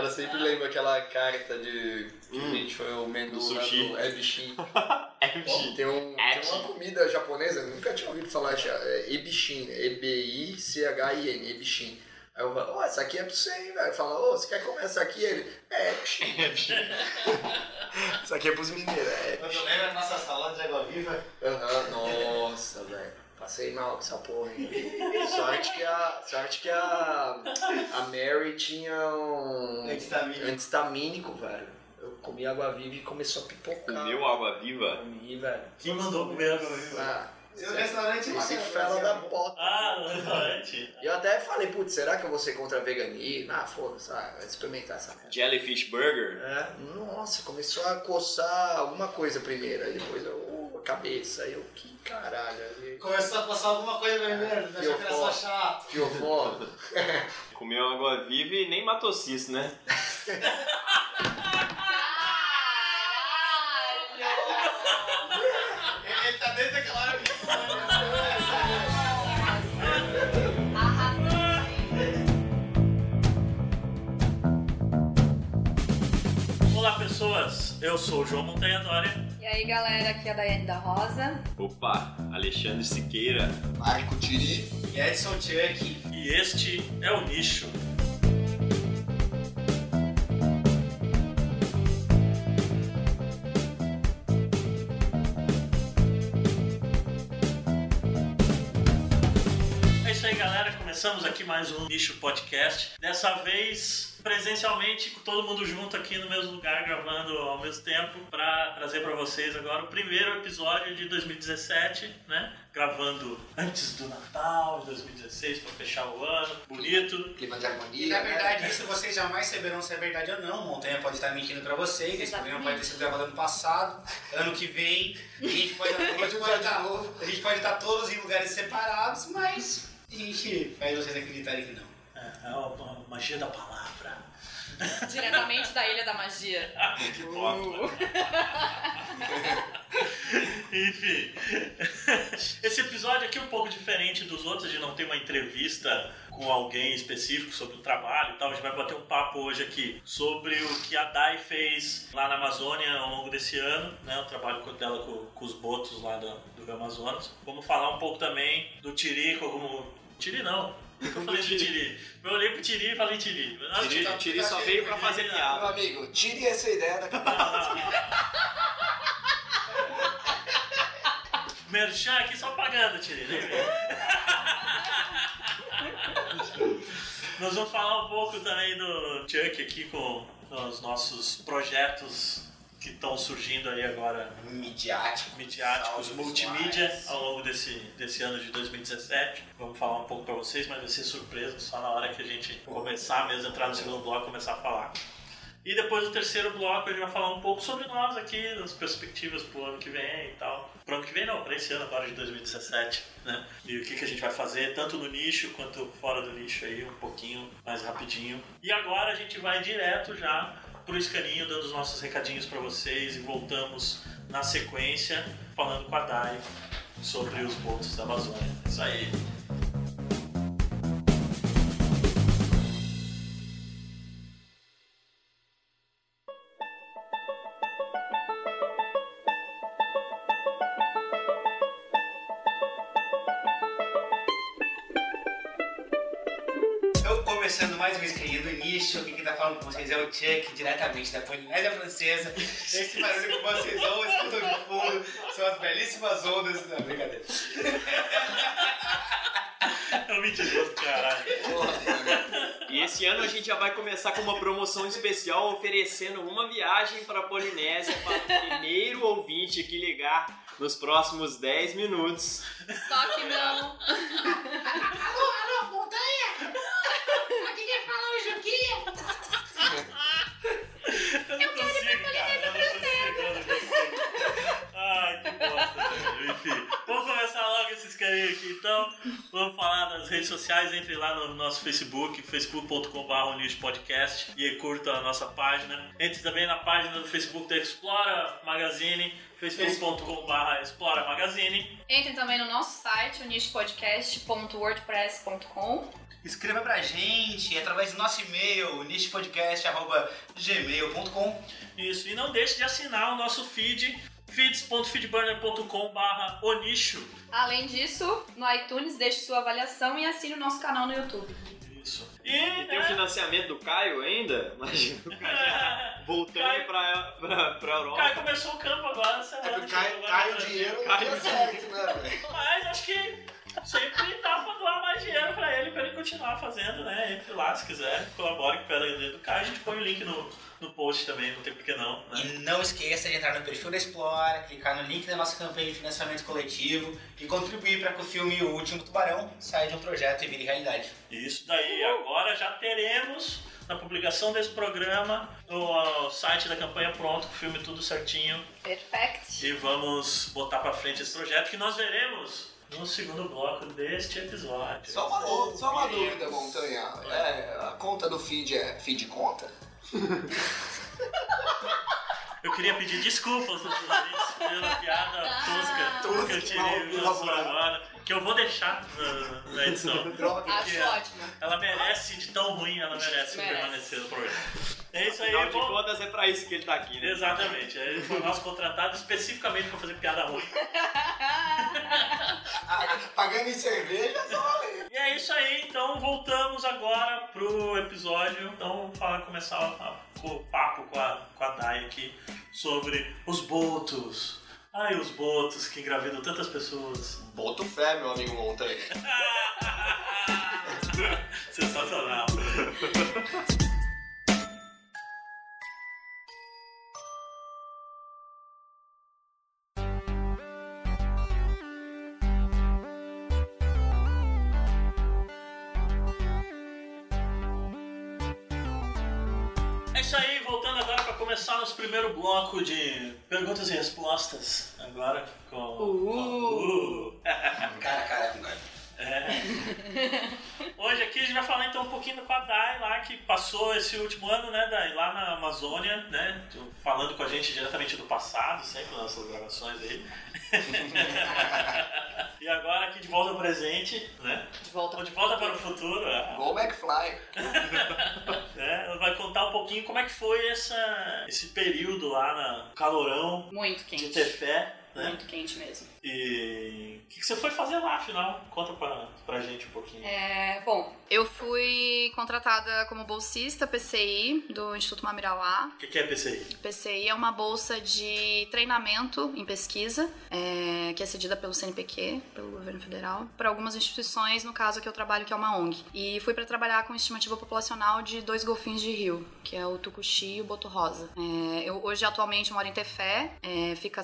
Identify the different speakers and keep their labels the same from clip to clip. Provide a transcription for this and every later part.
Speaker 1: cara sempre lembra aquela carta de que
Speaker 2: Hum.
Speaker 1: a gente foi o menu
Speaker 2: Do sushi.
Speaker 1: do bichinho. tem, um, tem uma comida japonesa, nunca tinha ouvido falar, já, é ebishin, E-B-I-C-H-I-N, ebishin. Aí eu falo, ó, essa aqui é pra você, hein, velho. Fala, ô, você quer comer essa aqui? Ele, é.
Speaker 2: É.
Speaker 1: Isso aqui é pros mineiros, é
Speaker 3: Quando eu lembro da nossa salada de água viva,
Speaker 1: Aham, Nossa, velho. Passei mal com essa porra, hein? Sorte que a, sorte que a, a Mary tinha um
Speaker 3: antitamínico.
Speaker 1: antistamínico, velho. Eu comi água viva e começou a pipocar.
Speaker 2: Comeu água viva?
Speaker 1: Comi, velho.
Speaker 4: Quem mandou comer água viva?
Speaker 1: Ah,
Speaker 3: Seu restaurante
Speaker 1: esse
Speaker 3: lá,
Speaker 1: fela
Speaker 3: Brasil.
Speaker 1: da bota.
Speaker 4: Ah, no restaurante.
Speaker 1: E eu até falei, putz, será que eu vou ser contra veganismo? Ah, foda-se, ah, vai experimentar essa merda.
Speaker 2: Jellyfish Burger?
Speaker 1: É, nossa, começou a coçar alguma coisa primeiro, aí depois eu, a cabeça, eu, que caralho, aí
Speaker 3: Começou a passar alguma coisa primeiro, achou que era só chato.
Speaker 1: fiofó.
Speaker 2: Comeu água viva e nem matou cisto, né?
Speaker 3: Ele, tá desde aquela hora que
Speaker 4: Olá, pessoas. Eu sou o João Montanha Dória.
Speaker 5: E aí galera, aqui é a Daiane da Rosa.
Speaker 2: Opa, Alexandre Siqueira.
Speaker 1: Marco Tiri.
Speaker 3: E Edson Chuck.
Speaker 4: E este é o Nicho. Começamos aqui mais um Nicho Podcast. Dessa vez presencialmente, com todo mundo junto aqui no mesmo lugar, gravando ao mesmo tempo, para trazer para vocês agora o primeiro episódio de 2017, né? Gravando antes do Natal de 2016 para fechar o ano, bonito.
Speaker 1: Clima de harmonia.
Speaker 3: E na
Speaker 1: né?
Speaker 3: verdade, isso vocês jamais saberão se é verdade ou não. Montanha pode estar mentindo pra vocês. Esse programa pode ter sido gravado ano passado, ano que vem. A gente pode, a gente pode, estar, a gente pode estar todos em lugares separados, mas a gente faz vocês acreditarem que não.
Speaker 4: É, é a magia da palavra.
Speaker 5: Diretamente da Ilha da Magia.
Speaker 4: que top, Enfim, esse episódio aqui é um pouco diferente dos outros, de não ter uma entrevista com alguém específico sobre o trabalho e tal. A gente vai bater um papo hoje aqui sobre o que a Dai fez lá na Amazônia ao longo desse ano, né? O trabalho com- dela com, com os botos lá do, do Amazonas. Vamos falar um pouco também do Tiri, como. Tiri não. Eu falei de Tiri. Eu olhei pro Tiri e falei Tiri. Não,
Speaker 2: Tiri,
Speaker 4: Tiri.
Speaker 2: Tiri só veio pra fazer
Speaker 1: Meu
Speaker 2: piada.
Speaker 1: amigo, tire essa ideia da cabeça.
Speaker 4: Merchan aqui só pagando, Tiri. Nós vamos falar um pouco também do Chuck aqui com os nossos projetos que estão surgindo aí agora
Speaker 3: Midiático.
Speaker 4: midiáticos,
Speaker 3: Salve,
Speaker 4: multimídia
Speaker 3: visuais.
Speaker 4: ao longo desse, desse ano de 2017. Vamos falar um pouco para vocês, mas vai ser surpresa só na hora que a gente começar mesmo, entrar no segundo bloco e começar a falar. E depois do terceiro bloco a gente vai falar um pouco sobre nós aqui, das perspectivas pro ano que vem e tal. Pro ano que vem não, para esse ano agora de 2017, né? E o que, que a gente vai fazer, tanto no nicho quanto fora do nicho aí, um pouquinho mais rapidinho. E agora a gente vai direto já pro escaninho, dando os nossos recadinhos para vocês e voltamos na sequência falando com a Dai sobre os botos da Amazônia. Isso aí.
Speaker 3: Falando com vocês é o Chuck, diretamente da Polinésia Francesa. Esse barulho que vocês ouvem, escutam de fundo, são as belíssimas ondas. Não, brincadeira.
Speaker 4: É um mentiroso, caralho.
Speaker 2: E esse ano a gente já vai começar com uma promoção especial oferecendo uma viagem para a Polinésia para o primeiro ouvinte que ligar nos próximos 10 minutos.
Speaker 5: Só que não.
Speaker 3: Alô, alô, montanha! Aqui quem fala
Speaker 4: Enfim, vamos começar logo esses carinhos aqui então. Vamos falar das redes sociais, entre lá no nosso Facebook, facebook.com.br podcast e curta a nossa página. Entre também na página do Facebook da Explora Magazine, facebook.com.br Explora Magazine.
Speaker 5: Entrem também no nosso site, o nichopodcast.wordpress.com.
Speaker 3: Escreva pra gente através do nosso e-mail, nichopodcast.gmail.com.
Speaker 4: Isso, e não deixe de assinar o nosso feed, feeds.feedburner.com.br onicho.
Speaker 5: Além disso, no iTunes, deixe sua avaliação e assine o nosso canal no YouTube.
Speaker 4: Isso. E,
Speaker 2: E tem o
Speaker 4: né,
Speaker 2: financiamento do Caio ainda? Imagina o Caio já voltando
Speaker 4: Caio-
Speaker 2: pra, pra, pra
Speaker 4: o
Speaker 2: Europa.
Speaker 4: Caio começou o campo agora,
Speaker 1: É
Speaker 4: chegou lá
Speaker 1: cai
Speaker 4: no
Speaker 1: o
Speaker 4: Brasil.
Speaker 1: dinheiro, não
Speaker 2: Cai
Speaker 1: dá
Speaker 2: o
Speaker 1: certo, né, velho?
Speaker 4: Mas acho que sempre dá pra doar mais dinheiro pra ele, pra ele continuar fazendo, né? Entre lá, se quiser, colabore com o do Caio. A gente põe o link no, no post também, não tem por que não.
Speaker 3: E
Speaker 4: Né?
Speaker 3: não esqueça de entrar no perfil da Explora, clicar no link da nossa campanha de financiamento coletivo e contribuir para que o filme O Último Tubarão saia de um projeto e vire realidade.
Speaker 4: Isso daí, agora já teremos na publicação desse programa o, site da campanha pronto, com o filme tudo certinho.
Speaker 5: Perfect.
Speaker 4: E vamos botar pra frente esse projeto que nós veremos no segundo bloco deste episódio.
Speaker 1: Só uma, ô, só uma dúvida, Montanha. É, a conta do feed é feed conta?
Speaker 4: Eu queria pedir desculpas aos ouvintes pela piada tosca
Speaker 1: Tosca,
Speaker 4: que eu tirei
Speaker 1: mal elaborada.
Speaker 4: agora, que eu vou deixar na, na edição.
Speaker 1: Droga.
Speaker 5: Acho ótimo.
Speaker 4: Ela merece, de tão ruim, ela merece,
Speaker 5: Merece.
Speaker 4: permanecer no programa. É isso aí,
Speaker 2: Afinal de
Speaker 4: bom.
Speaker 2: contas, é pra isso que ele tá aqui, né?
Speaker 4: Exatamente, ele foi nosso contratado especificamente para fazer piada ruim.
Speaker 1: Ah, Pagando em cerveja, só valeu.
Speaker 4: E é isso aí, então voltamos agora pro episódio. Então, para começar a- o papo com a, com a Dai aqui sobre os botos. Ai, os botos que engravidam tantas pessoas.
Speaker 1: Boto fé, meu amigo Montanha.
Speaker 4: Sensacional. começar nosso primeiro bloco de perguntas e respostas. Agora com.
Speaker 5: Uh.
Speaker 4: com-
Speaker 3: Cara, cara, cara.
Speaker 4: É. Hoje aqui a gente vai falar então um pouquinho com a Dai lá, que passou esse último ano, né, Dai, lá na Amazônia, né, falando com a gente diretamente do passado, sempre nas nossas gravações aí. e agora aqui de volta ao presente, né,
Speaker 5: De volta.
Speaker 4: ou de volta para o futuro, é.
Speaker 1: Go McFly.
Speaker 4: ela vai contar um pouquinho como é que foi essa, esse período lá na calorão
Speaker 5: Muito
Speaker 4: de
Speaker 5: quente.
Speaker 4: ter fé, né,
Speaker 5: Muito quente mesmo.
Speaker 4: e o que, que você foi fazer lá, afinal? Conta pra, pra gente um pouquinho.
Speaker 5: É, bom, eu fui contratada como bolsista PCI do Instituto Mamirauá.
Speaker 4: O que, que é PCI?
Speaker 5: PCI é uma bolsa de treinamento em pesquisa, é, que é cedida pelo CNPq, pelo governo federal, para algumas instituições, no caso que eu trabalho, que é uma ONG. E fui para trabalhar com estimativa populacional de dois golfinhos de rio, que é o tucuxi e o boto rosa. É, eu hoje atualmente moro em Tefé, é, fica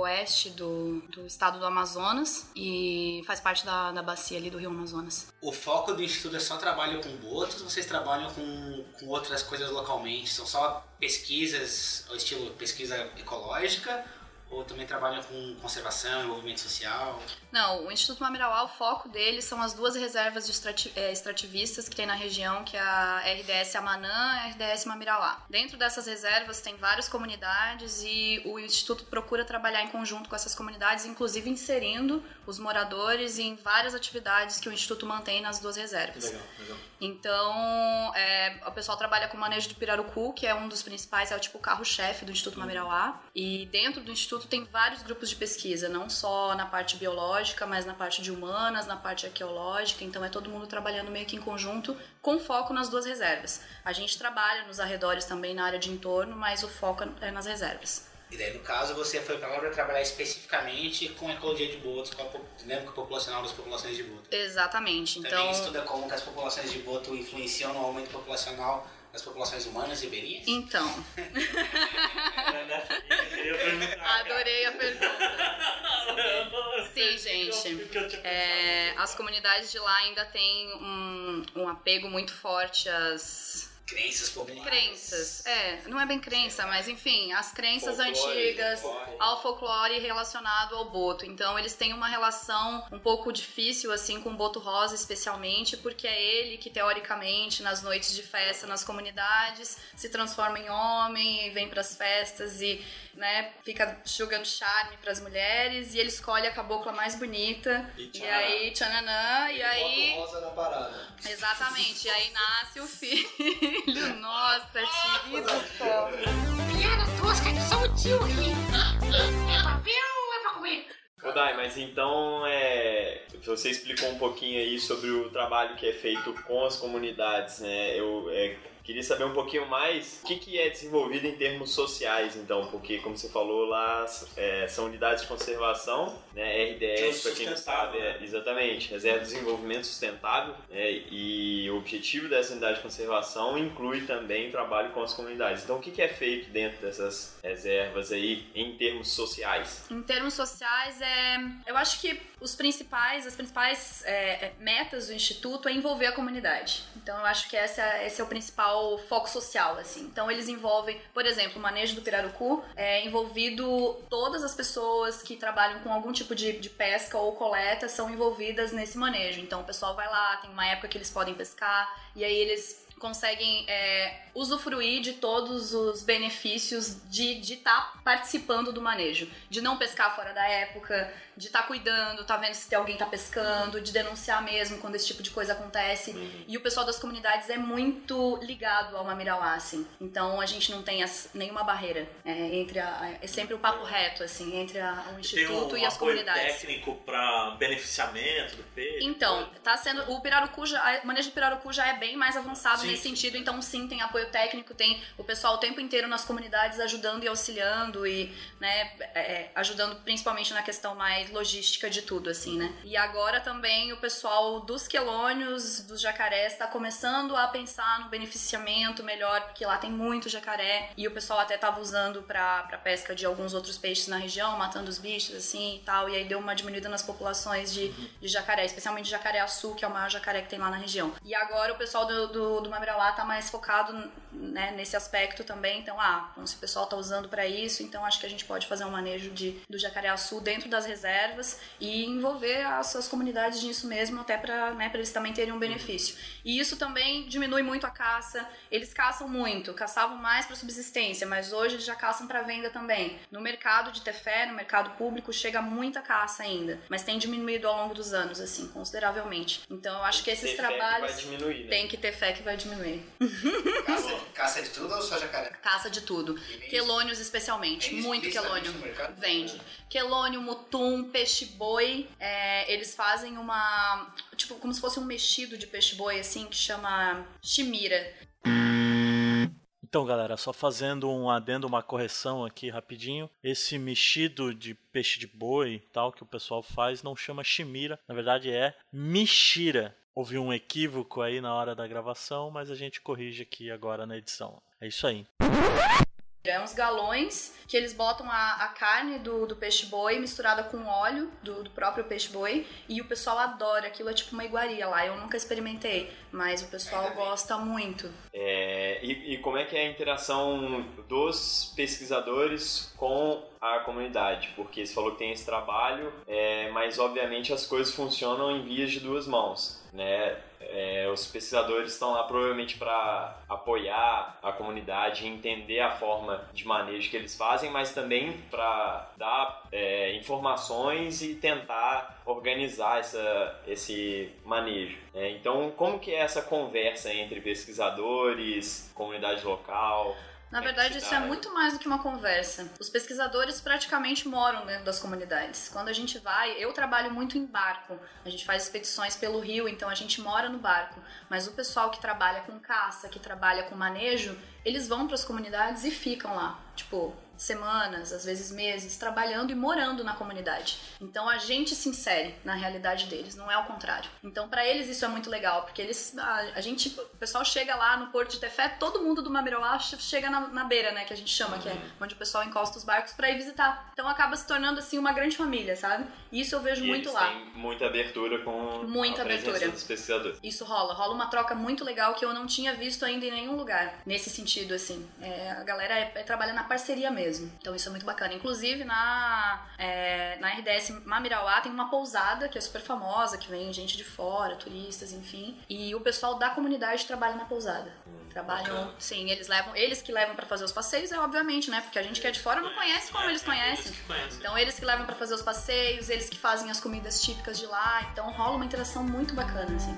Speaker 5: centro-oeste do, do estado do Amazonas e faz parte da, da bacia ali do rio Amazonas.
Speaker 3: O foco do Instituto é só trabalho com botos vocês trabalham com, com outras coisas localmente? São só pesquisas, ao estilo pesquisa ecológica? Ou também trabalham com conservação, envolvimento social?
Speaker 5: Não, o Instituto Mamirauá, o foco dele são as duas reservas de extrati- eh, extrativistas que tem na região, que é a RDS Amanã e a RDS Mamirauá. Dentro dessas reservas tem várias comunidades e o Instituto procura trabalhar em conjunto com essas comunidades, inclusive inserindo os moradores em várias atividades que o Instituto mantém nas duas reservas.
Speaker 4: Legal, legal.
Speaker 5: Então, é, o pessoal trabalha com o manejo do pirarucu, que é um dos principais, é o tipo carro-chefe do Instituto Mamirauá. E dentro do Instituto tem vários grupos de pesquisa, não só na parte biológica, mas na parte de humanas, na parte arqueológica. Então, é todo mundo trabalhando meio que em conjunto, com foco nas duas reservas. A gente trabalha nos arredores também na área de entorno, mas o foco é nas reservas.
Speaker 3: E daí, no caso, você foi para lá para trabalhar especificamente com a ecologia de botos, com a dinâmica populacional das populações de boto.
Speaker 5: Exatamente. Então,
Speaker 3: Também estuda como que as populações de boto influenciam no aumento populacional das populações humanas e ribeirinhas?
Speaker 5: então adorei a pergunta. Sim, gente. É, as comunidades de lá ainda têm um, um apego muito forte às
Speaker 3: Crenças populares.
Speaker 5: Crenças, é, não é bem crença, mas enfim, as crenças
Speaker 2: Folclore,
Speaker 5: antigas
Speaker 2: folclore.
Speaker 5: ao folclore relacionado ao boto. Então eles têm uma relação um pouco difícil assim com o boto rosa especialmente, porque é ele que teoricamente nas noites de festa nas comunidades se transforma em homem e vem pras festas e, né, fica jogando charme pras mulheres e ele escolhe a cabocla mais bonita.
Speaker 2: E
Speaker 5: E, aí, tchananã, e aí
Speaker 1: Bota o rosa na parada.
Speaker 5: Exatamente, e aí nasce o filho. Nossa, Tiri do céu.
Speaker 6: Piada tosca de só o tio ri. É pra ver ou é pra comer?
Speaker 2: Ô Dai, mas então é, você explicou um pouquinho aí sobre o trabalho que é feito com as comunidades, né? Eu é, queria saber um pouquinho mais o que, que é desenvolvido em termos sociais, então, porque como você falou lá, é, são unidades de conservação, né? RDS, para quem não sabe, é, exatamente, Reserva de Desenvolvimento Sustentável, né? e o objetivo dessa unidade de conservação inclui também o trabalho com as comunidades. Então, o que, que é feito dentro dessas reservas aí em termos sociais?
Speaker 5: Em termos sociais, é, eu acho que os principais, as principais é, é, metas do Instituto é envolver a comunidade. Então, eu acho que essa, esse é o principal foco social, assim. Então, eles envolvem, por exemplo, o manejo do pirarucu, é envolvido todas as pessoas que trabalham com algum tipo de, de pesca ou coleta são envolvidas nesse manejo. Então, o pessoal vai lá, tem uma época que eles podem pescar, e aí eles conseguem é, usufruir de todos os benefícios de estar participando do manejo. De não pescar fora da época, de estar cuidando, tá vendo se alguém tá pescando, de denunciar mesmo quando esse tipo de coisa acontece. E o pessoal das comunidades é muito ligado ao Mamirauá, assim. Então a gente não tem as- nenhuma barreira é, entre a, a- É sempre o papo reto, assim, entre a- o
Speaker 4: Tem
Speaker 5: Instituto
Speaker 4: um
Speaker 5: e as
Speaker 4: apoio
Speaker 5: comunidades.
Speaker 4: técnico para beneficiamento do peixe.
Speaker 5: Então, tá sendo. O pirarucu já. O manejo do pirarucu já é bem mais avançado
Speaker 4: Sim.
Speaker 5: nesse sentido, então sim, tem apoio técnico, tem o pessoal o tempo inteiro nas comunidades ajudando e auxiliando e, né, é, é, ajudando principalmente na questão mais logística de tudo, assim, né? E agora também o pessoal dos quelônios, dos jacarés, tá começando a pensar no beneficiamento melhor, porque lá tem muito jacaré e o pessoal até tava usando pra pesca de alguns outros peixes na região, matando os bichos, assim e tal, e aí deu uma diminuída nas populações de, de jacaré, especialmente jacaré-açu, que é o maior jacaré que tem lá na região. E agora o pessoal do, do, do Mamirauá tá mais focado né, nesse aspecto também, então, ah, se o pessoal tá usando pra isso, então acho que a gente pode fazer um manejo de, do jacaré-açu dentro das reservas e envolver as suas comunidades nisso mesmo, até pra, né, pra eles também terem um benefício. E isso também diminui muito a caça, eles caçam muito, caçavam mais para subsistência, mas hoje eles já caçam para venda também. No mercado de tefé, no mercado público, chega muita caça ainda, mas tem diminuído ao longo dos anos, assim, consideravelmente. Então eu acho que esses
Speaker 2: que
Speaker 5: trabalhos
Speaker 2: vai diminuir, né?
Speaker 5: tem que ter fé que vai diminuir.
Speaker 3: Caça, caça de tudo ou só jacaré?
Speaker 5: Caça de tudo. Quelônios especialmente,
Speaker 3: vende
Speaker 5: muito quelônio.
Speaker 3: no mercado?
Speaker 5: Vende. Quelônio, mutum, peixe-boi, é, eles fazem uma. Tipo, como se fosse um mexido de peixe-boi, assim, que chama chimira.
Speaker 7: Então, galera, só fazendo um adendo, uma correção aqui rapidinho. Esse mexido de peixe de boi tal que o pessoal faz não chama chimira, na verdade é mexira. Houve um equívoco aí na hora da gravação, mas a gente corrige aqui agora na edição. É isso aí.
Speaker 5: É uns galões que eles botam a, a carne do, do peixe-boi misturada com óleo do, do próprio peixe-boi e o pessoal adora. Aquilo é tipo uma iguaria lá. Eu nunca experimentei, mas o pessoal gosta muito.
Speaker 2: É, e, e como é que é a interação dos pesquisadores com a comunidade? Porque você falou que tem esse trabalho, é, mas obviamente as coisas funcionam em vias de duas mãos, né? É, os pesquisadores estão lá provavelmente para apoiar a comunidade, entender a forma de manejo que eles fazem, mas também para dar é, informações e tentar organizar essa, esse manejo. né? Então, como que é essa conversa entre pesquisadores, comunidade local?
Speaker 5: Na
Speaker 2: É,
Speaker 5: verdade, isso é muito mais do que uma conversa. Os pesquisadores praticamente moram dentro das comunidades. Quando a gente vai, eu trabalho muito em barco. A gente faz expedições pelo rio, então a gente mora no barco. Mas o pessoal que trabalha com caça, que trabalha com manejo, eles vão para as comunidades e ficam lá. tipo, semanas, às vezes meses, trabalhando e morando na comunidade. Então a gente se insere na realidade deles, não é o contrário. Então para eles isso é muito legal, porque eles a, a gente, o pessoal chega lá no Porto de Tefé, todo mundo do Mamiroá chega na, na beira, né, que a gente chama, que é onde o pessoal encosta os barcos para ir visitar. Então acaba se tornando assim uma grande família, sabe? Isso eu vejo
Speaker 2: E
Speaker 5: muito lá.
Speaker 2: têm muita abertura com
Speaker 5: Muita
Speaker 2: a
Speaker 5: abertura.
Speaker 2: dos pesquisadores.
Speaker 5: Isso rola, rola uma troca muito legal que eu não tinha visto ainda em nenhum lugar. Nesse sentido, assim. É, a galera é, é, trabalha na parceria mesmo. Então isso é muito bacana. Inclusive, na, é, na RDS Mamirauá tem uma pousada que é super famosa, que vem gente de fora, turistas, enfim. E o pessoal da comunidade trabalha na pousada. Trabalham,
Speaker 2: bacana.
Speaker 5: sim, eles levam, eles que levam pra fazer os passeios, é obviamente, né? Porque a gente que é de fora não conhece como eles conhecem. Então eles que levam pra fazer os passeios, eles que fazem as comidas típicas de lá, então rola uma interação muito bacana assim.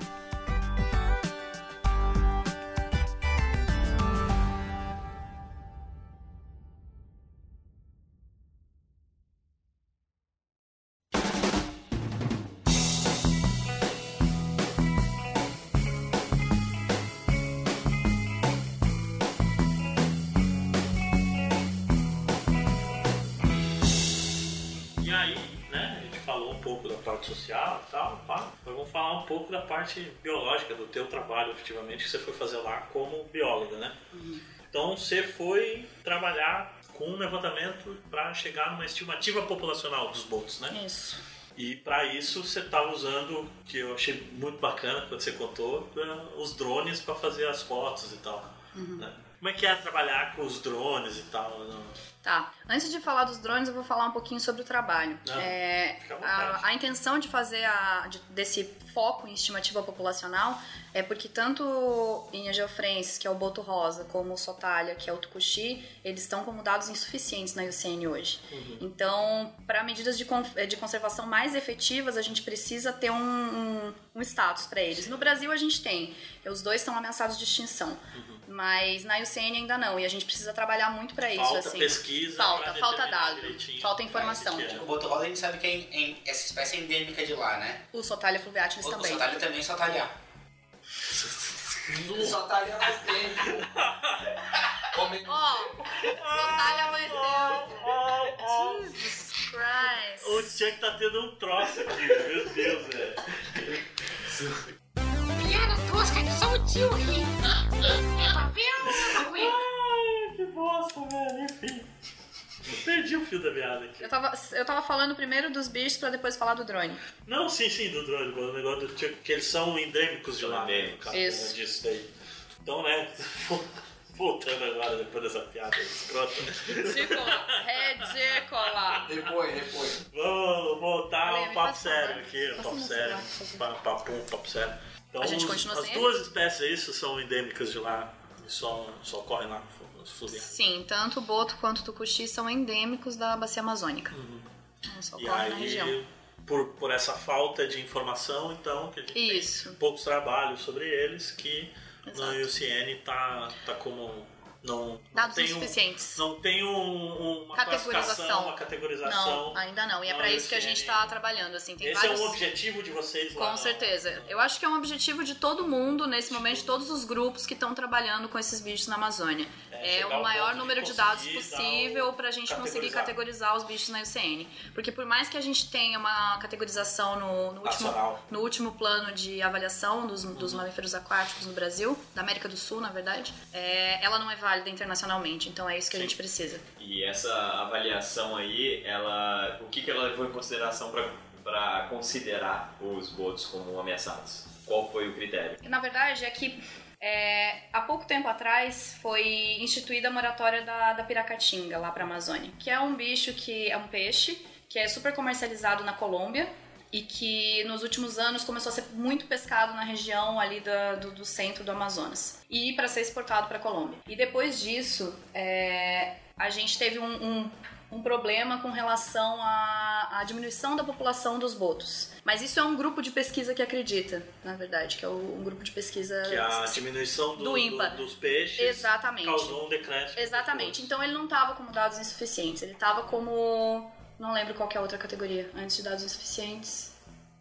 Speaker 4: Pouco da parte social e tal, pá, mas vamos falar um pouco da parte biológica do teu trabalho, efetivamente, que você foi fazer lá como bióloga, né? Então você foi trabalhar com um levantamento para chegar numa estimativa populacional dos botos, né?
Speaker 5: Isso.
Speaker 4: E para isso você estava usando, que eu achei muito bacana quando você contou, os drones para fazer as fotos e tal. né? Como é que é trabalhar com os drones e tal? Não?
Speaker 5: Tá. Antes de falar dos drones, eu vou falar um pouquinho sobre o trabalho.
Speaker 4: Ah,
Speaker 5: É, a, a intenção de fazer a, de- desse foco em estimativa populacional é porque tanto em Angiofrensis, que é o boto rosa, como o sotalha, que é o tucuxi, eles estão como dados insuficientes na IUCN hoje.
Speaker 4: Uhum.
Speaker 5: Então, para medidas de, de conservação mais efetivas, a gente precisa ter um, um, um status para eles. No Brasil, a gente tem. Os dois estão ameaçados de extinção.
Speaker 4: Uhum.
Speaker 5: Mas na IUCN ainda não, e a gente precisa trabalhar muito para isso.
Speaker 4: Falta
Speaker 5: assim.
Speaker 4: pesquisa.
Speaker 5: Falta, falta dado, falta informação.
Speaker 4: é.
Speaker 3: O boto rosa a gente sabe que é em- em- essa espécie é endêmica de lá, né?
Speaker 5: O Sotalia fluviatilis
Speaker 3: O, o
Speaker 5: também.
Speaker 3: sotalho também é sotalhar.
Speaker 1: Só tá ali mais tempo.
Speaker 5: Ó, Sotalia mais tempo. Jesus Christ.
Speaker 4: O Chuck tá tendo um troço aqui, meu Deus, velho.
Speaker 6: Piada tosca de só o tio ri. Tá vendo, Macuí?
Speaker 4: Ai, que bosta, velho. Enfim. Perdi o fio da meada aqui.
Speaker 5: Eu tava, eu tava falando primeiro dos bichos pra depois falar do drone.
Speaker 4: Não, sim, sim, do drone, o negócio do que eles são endêmicos de lá. né,
Speaker 2: Endêmicos.
Speaker 5: Isso.
Speaker 4: disso daí. Então, né, voltando agora depois dessa piada escrota.
Speaker 5: Ridícula. Ridícula.
Speaker 1: Depois, depois.
Speaker 4: Vamos voltar
Speaker 5: Olha,
Speaker 4: ao papo sério
Speaker 5: falar.
Speaker 4: aqui,
Speaker 5: Passa
Speaker 4: papo
Speaker 5: no
Speaker 4: sério.
Speaker 5: celular, por favor.
Speaker 4: Pa- Papo, papo sério. Então,
Speaker 5: A gente
Speaker 4: os-
Speaker 5: continua
Speaker 4: as
Speaker 5: sem
Speaker 4: duas espécies isso são endêmicas de lá e só, só ocorrem lá nos fluviais.
Speaker 5: Sim, tanto o boto quanto o tucuxi são endêmicos da bacia amazônica. Então, só
Speaker 4: E
Speaker 5: ocorre na região.
Speaker 4: aí, por, por essa falta de informação, então, que a gente
Speaker 5: Isso.
Speaker 4: tem poucos trabalhos sobre eles, que
Speaker 5: Exato.
Speaker 4: na IUCN tá, tá como. Não, não
Speaker 5: Dados
Speaker 4: tem um,
Speaker 5: insuficientes.
Speaker 4: não tem um, uma
Speaker 5: Categorização.
Speaker 4: uma categorização.
Speaker 5: Não, ainda não. E é
Speaker 4: Não,
Speaker 5: pra isso que a gente tá trabalhando, assim. Tem
Speaker 4: Esse
Speaker 5: vários...
Speaker 4: é um objetivo de vocês lá.
Speaker 5: Com
Speaker 4: não?
Speaker 5: certeza. Eu acho que é um objetivo de todo mundo, nesse momento, de todos os grupos que estão trabalhando com esses bichos na Amazônia.
Speaker 4: É,
Speaker 5: É, o maior número de dados possível
Speaker 4: o-
Speaker 5: pra gente conseguir
Speaker 4: categorizar.
Speaker 5: os bichos na IUCN. Porque por mais que a gente tenha uma categorização no, no último, no último plano de avaliação dos, dos mamíferos aquáticos no Brasil, da América do Sul, na verdade, é, ela não é válida internacionalmente. Então é isso que a
Speaker 4: Sim.
Speaker 5: gente precisa.
Speaker 2: E essa avaliação aí, ela, o que, que ela levou em consideração para considerar os botos como ameaçados? Qual foi o critério?
Speaker 5: Na verdade, é que é, há pouco tempo atrás foi instituída a moratória da, da piracatinga lá para a Amazônia, que é um bicho que é um peixe que é super comercializado na Colômbia e que nos últimos anos começou a ser muito pescado na região ali da- do, do centro do Amazonas e para ser exportado para a Colômbia. E depois disso, é, a gente teve um, um- um problema com relação à, à diminuição da população dos botos. Mas isso é um grupo de pesquisa que acredita, na verdade, que é o- um grupo de pesquisa
Speaker 4: Que a diminuição do,
Speaker 5: Do ímpar.
Speaker 4: do- dos peixes
Speaker 5: Exatamente.
Speaker 4: causou um decréscimo.
Speaker 5: Exatamente. Então ele não estava como dados insuficientes, ele estava como. Não lembro qual é a outra categoria. Antes de dados insuficientes.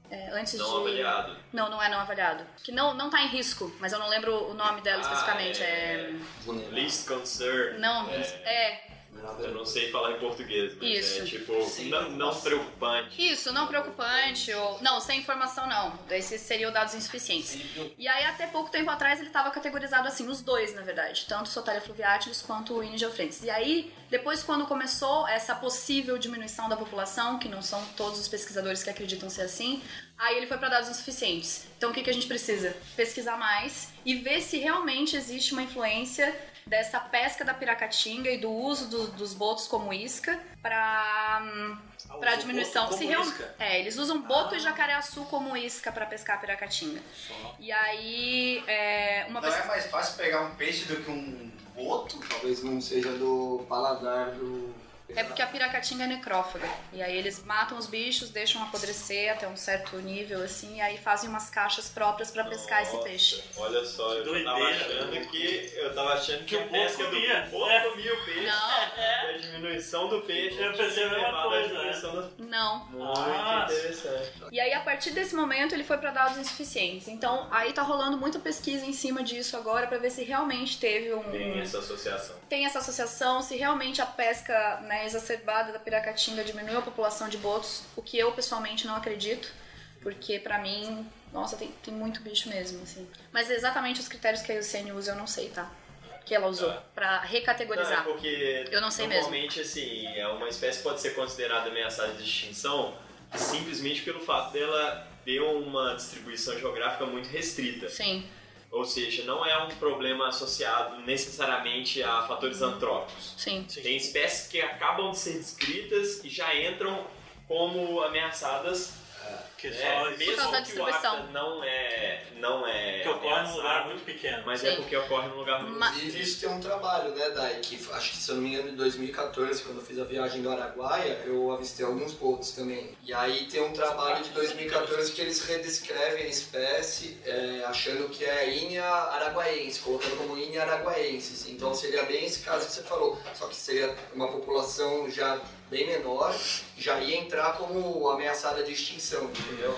Speaker 5: É, antes
Speaker 2: Não
Speaker 5: de.
Speaker 2: avaliado.
Speaker 5: Não, não é não avaliado. Que não, não tá em risco, mas eu não lembro o nome dela
Speaker 2: Ah,
Speaker 5: especificamente.
Speaker 2: é-
Speaker 5: É.
Speaker 2: Least concern.
Speaker 5: Não, é.
Speaker 2: Eu não sei falar em português, mas
Speaker 5: Isso.
Speaker 2: é tipo, não, não preocupante.
Speaker 5: Isso, não preocupante, ou. Não, sem informação não. Esses seriam dados insuficientes. E aí, até pouco tempo atrás, ele estava categorizado assim, os dois, na verdade, tanto o Sotalia fluviatilis quanto o Ingeofrentes. E aí, depois, quando começou essa possível diminuição da população, que não são todos os pesquisadores que acreditam ser assim, aí ele foi para dados insuficientes. Então, o que, que a gente precisa? Pesquisar mais e ver se realmente existe uma influência dessa pesca da piracatinga e do uso do- dos botos como isca para
Speaker 3: Ah,
Speaker 5: para diminuição. Se real-? É, eles usam boto e jacaré-açu como isca para pescar piracatinga. E aí, é, uma
Speaker 3: Não
Speaker 5: vez
Speaker 3: é mais fácil pegar um peixe do que um boto?
Speaker 1: Talvez não seja do paladar do.
Speaker 5: É porque a piracatinga é necrófaga. E aí eles matam os bichos, deixam apodrecer até um certo nível, assim, e aí fazem umas caixas próprias para pescar esse peixe.
Speaker 2: Olha só, eu
Speaker 4: Que
Speaker 2: tava
Speaker 4: doideira,
Speaker 2: achando
Speaker 4: né?
Speaker 2: que. Eu tava achando que,
Speaker 4: Que
Speaker 2: a pesca
Speaker 4: comia.
Speaker 2: do
Speaker 4: É.
Speaker 2: comia o peixe.
Speaker 5: Não,
Speaker 2: A diminuição do peixe
Speaker 4: Eu pensei a mesma coisa,
Speaker 2: diminuição do-
Speaker 5: não.
Speaker 2: Muito
Speaker 4: Nossa.
Speaker 2: interessante.
Speaker 5: E aí, a partir desse momento, ele foi para dados insuficientes. Então, aí tá rolando muita pesquisa em cima disso agora para ver se realmente teve um.
Speaker 2: Tem essa associação.
Speaker 5: tem essa associação, se realmente a pesca né, exacerbada da piracatinga diminuiu a população de botos, o que eu pessoalmente não acredito, porque pra mim, nossa, tem, tem muito bicho mesmo, assim. Mas exatamente os critérios que a IUCN usa eu não sei, tá? Que ela usou
Speaker 2: Tá.
Speaker 5: pra
Speaker 2: Não, é
Speaker 5: recategorizar.
Speaker 2: porque
Speaker 5: Eu não sei mesmo.
Speaker 2: normalmente assim, é uma espécie pode ser considerada ameaçada de extinção simplesmente pelo fato dela ter uma distribuição geográfica muito restrita.
Speaker 5: Sim,
Speaker 2: Ou seja, não é um problema associado necessariamente a fatores antrópicos.
Speaker 5: sim.
Speaker 2: Tem espécies que acabam de ser descritas e já entram como ameaçadas,
Speaker 4: Que
Speaker 2: né?
Speaker 4: só
Speaker 5: Por
Speaker 2: mesmo
Speaker 5: causa da
Speaker 2: que o hábitat não é, não é
Speaker 4: que ocorre num lugar muito pequeno.
Speaker 2: mas
Speaker 5: Sim.
Speaker 2: é porque ocorre num lugar muito
Speaker 5: Ma-
Speaker 1: Inclusive, isso tem um trabalho, né, Dai? Que acho que, se eu não me engano, em 2014, quando eu fiz a viagem do Araguaia, eu avistei alguns botos também. E aí tem um trabalho de 2014 que eles redescrevem a espécie, é, achando que é Inia araguaense, colocando como Inia araguaensis. Então seria bem esse caso que você falou, só que seria uma população já bem menor, já ia entrar como ameaçada de extinção, entendeu?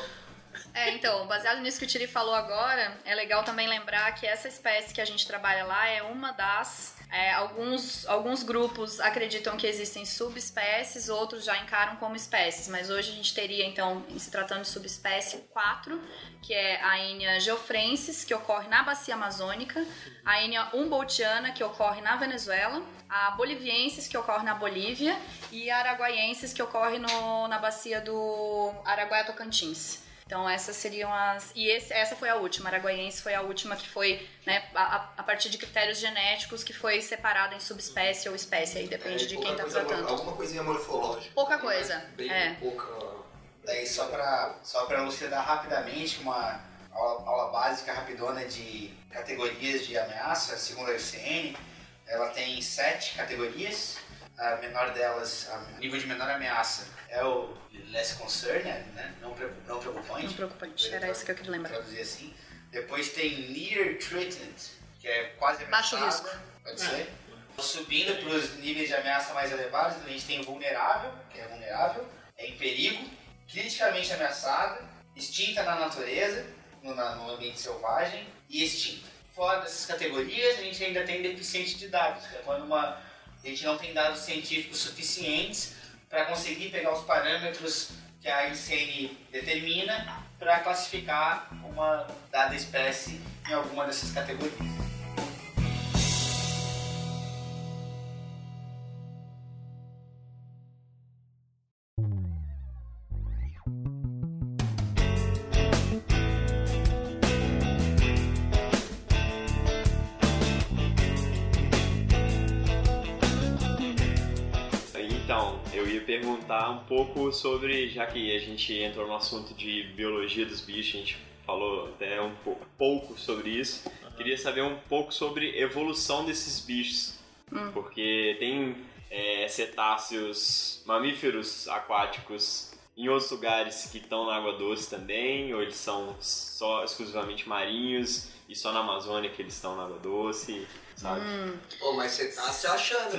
Speaker 5: É, então, baseado nisso que o Tiri falou agora, é legal também lembrar que essa espécie que a gente trabalha lá é uma das. é, alguns, alguns grupos acreditam que existem subespécies, outros já encaram como espécies, mas hoje a gente teria, então, se tratando de subespécie, quatro, que é a Inia geofrensis, que ocorre na bacia amazônica, a Inia humboldtiana, que ocorre na Venezuela, a boliviensis, que ocorre na Bolívia, e a araguaiensis, que ocorre no, na bacia do Araguaia-Tocantins. Então essas seriam as. E esse- essa foi a última, a araguaiense foi a última que foi, né, a, a- partir de critérios genéticos, que foi separada em subespécie ou espécie, aí depende
Speaker 1: É,
Speaker 5: de quem tá
Speaker 1: coisa,
Speaker 5: tratando.
Speaker 1: Alguma coisinha morfológica.
Speaker 5: Pouca coisa,
Speaker 1: Bem
Speaker 5: é.
Speaker 1: pouca.
Speaker 3: Daí só pra, só pra elucidar rapidamente uma aula, aula básica rapidona de categorias de ameaça, segundo a ICN, ela tem sete categorias. A menor delas, a nível de menor ameaça, é o less concern, né? não, pre- não preocupante.
Speaker 5: Não preocupante, era isso que eu queria lembrar.
Speaker 3: Traduzir assim. Depois tem near threatened, que é quase
Speaker 5: Baixo
Speaker 3: ameaçada,
Speaker 5: risco.
Speaker 3: Pode ser. Subindo para os níveis de ameaça mais elevados, a gente tem vulnerável, que é vulnerável, é em perigo, criticamente ameaçada, extinta na natureza, no, na- no ambiente selvagem e extinta. Fora dessas categorias, a gente ainda tem deficiente de dados, que é quando uma, a gente não tem dados científicos suficientes para conseguir pegar os parâmetros que a ICN determina para classificar uma dada espécie em alguma dessas categorias.
Speaker 2: Perguntar um pouco sobre, já que a gente entrou no assunto de biologia dos bichos, a gente falou até um pou- pouco sobre isso. Queria saber um pouco sobre evolução desses bichos, porque tem é, cetáceos, mamíferos aquáticos em outros lugares que estão na água doce também, ou eles são só exclusivamente marinhos e só na Amazônia que eles estão na água doce, sabe?
Speaker 1: Pô, mas você tá se achando.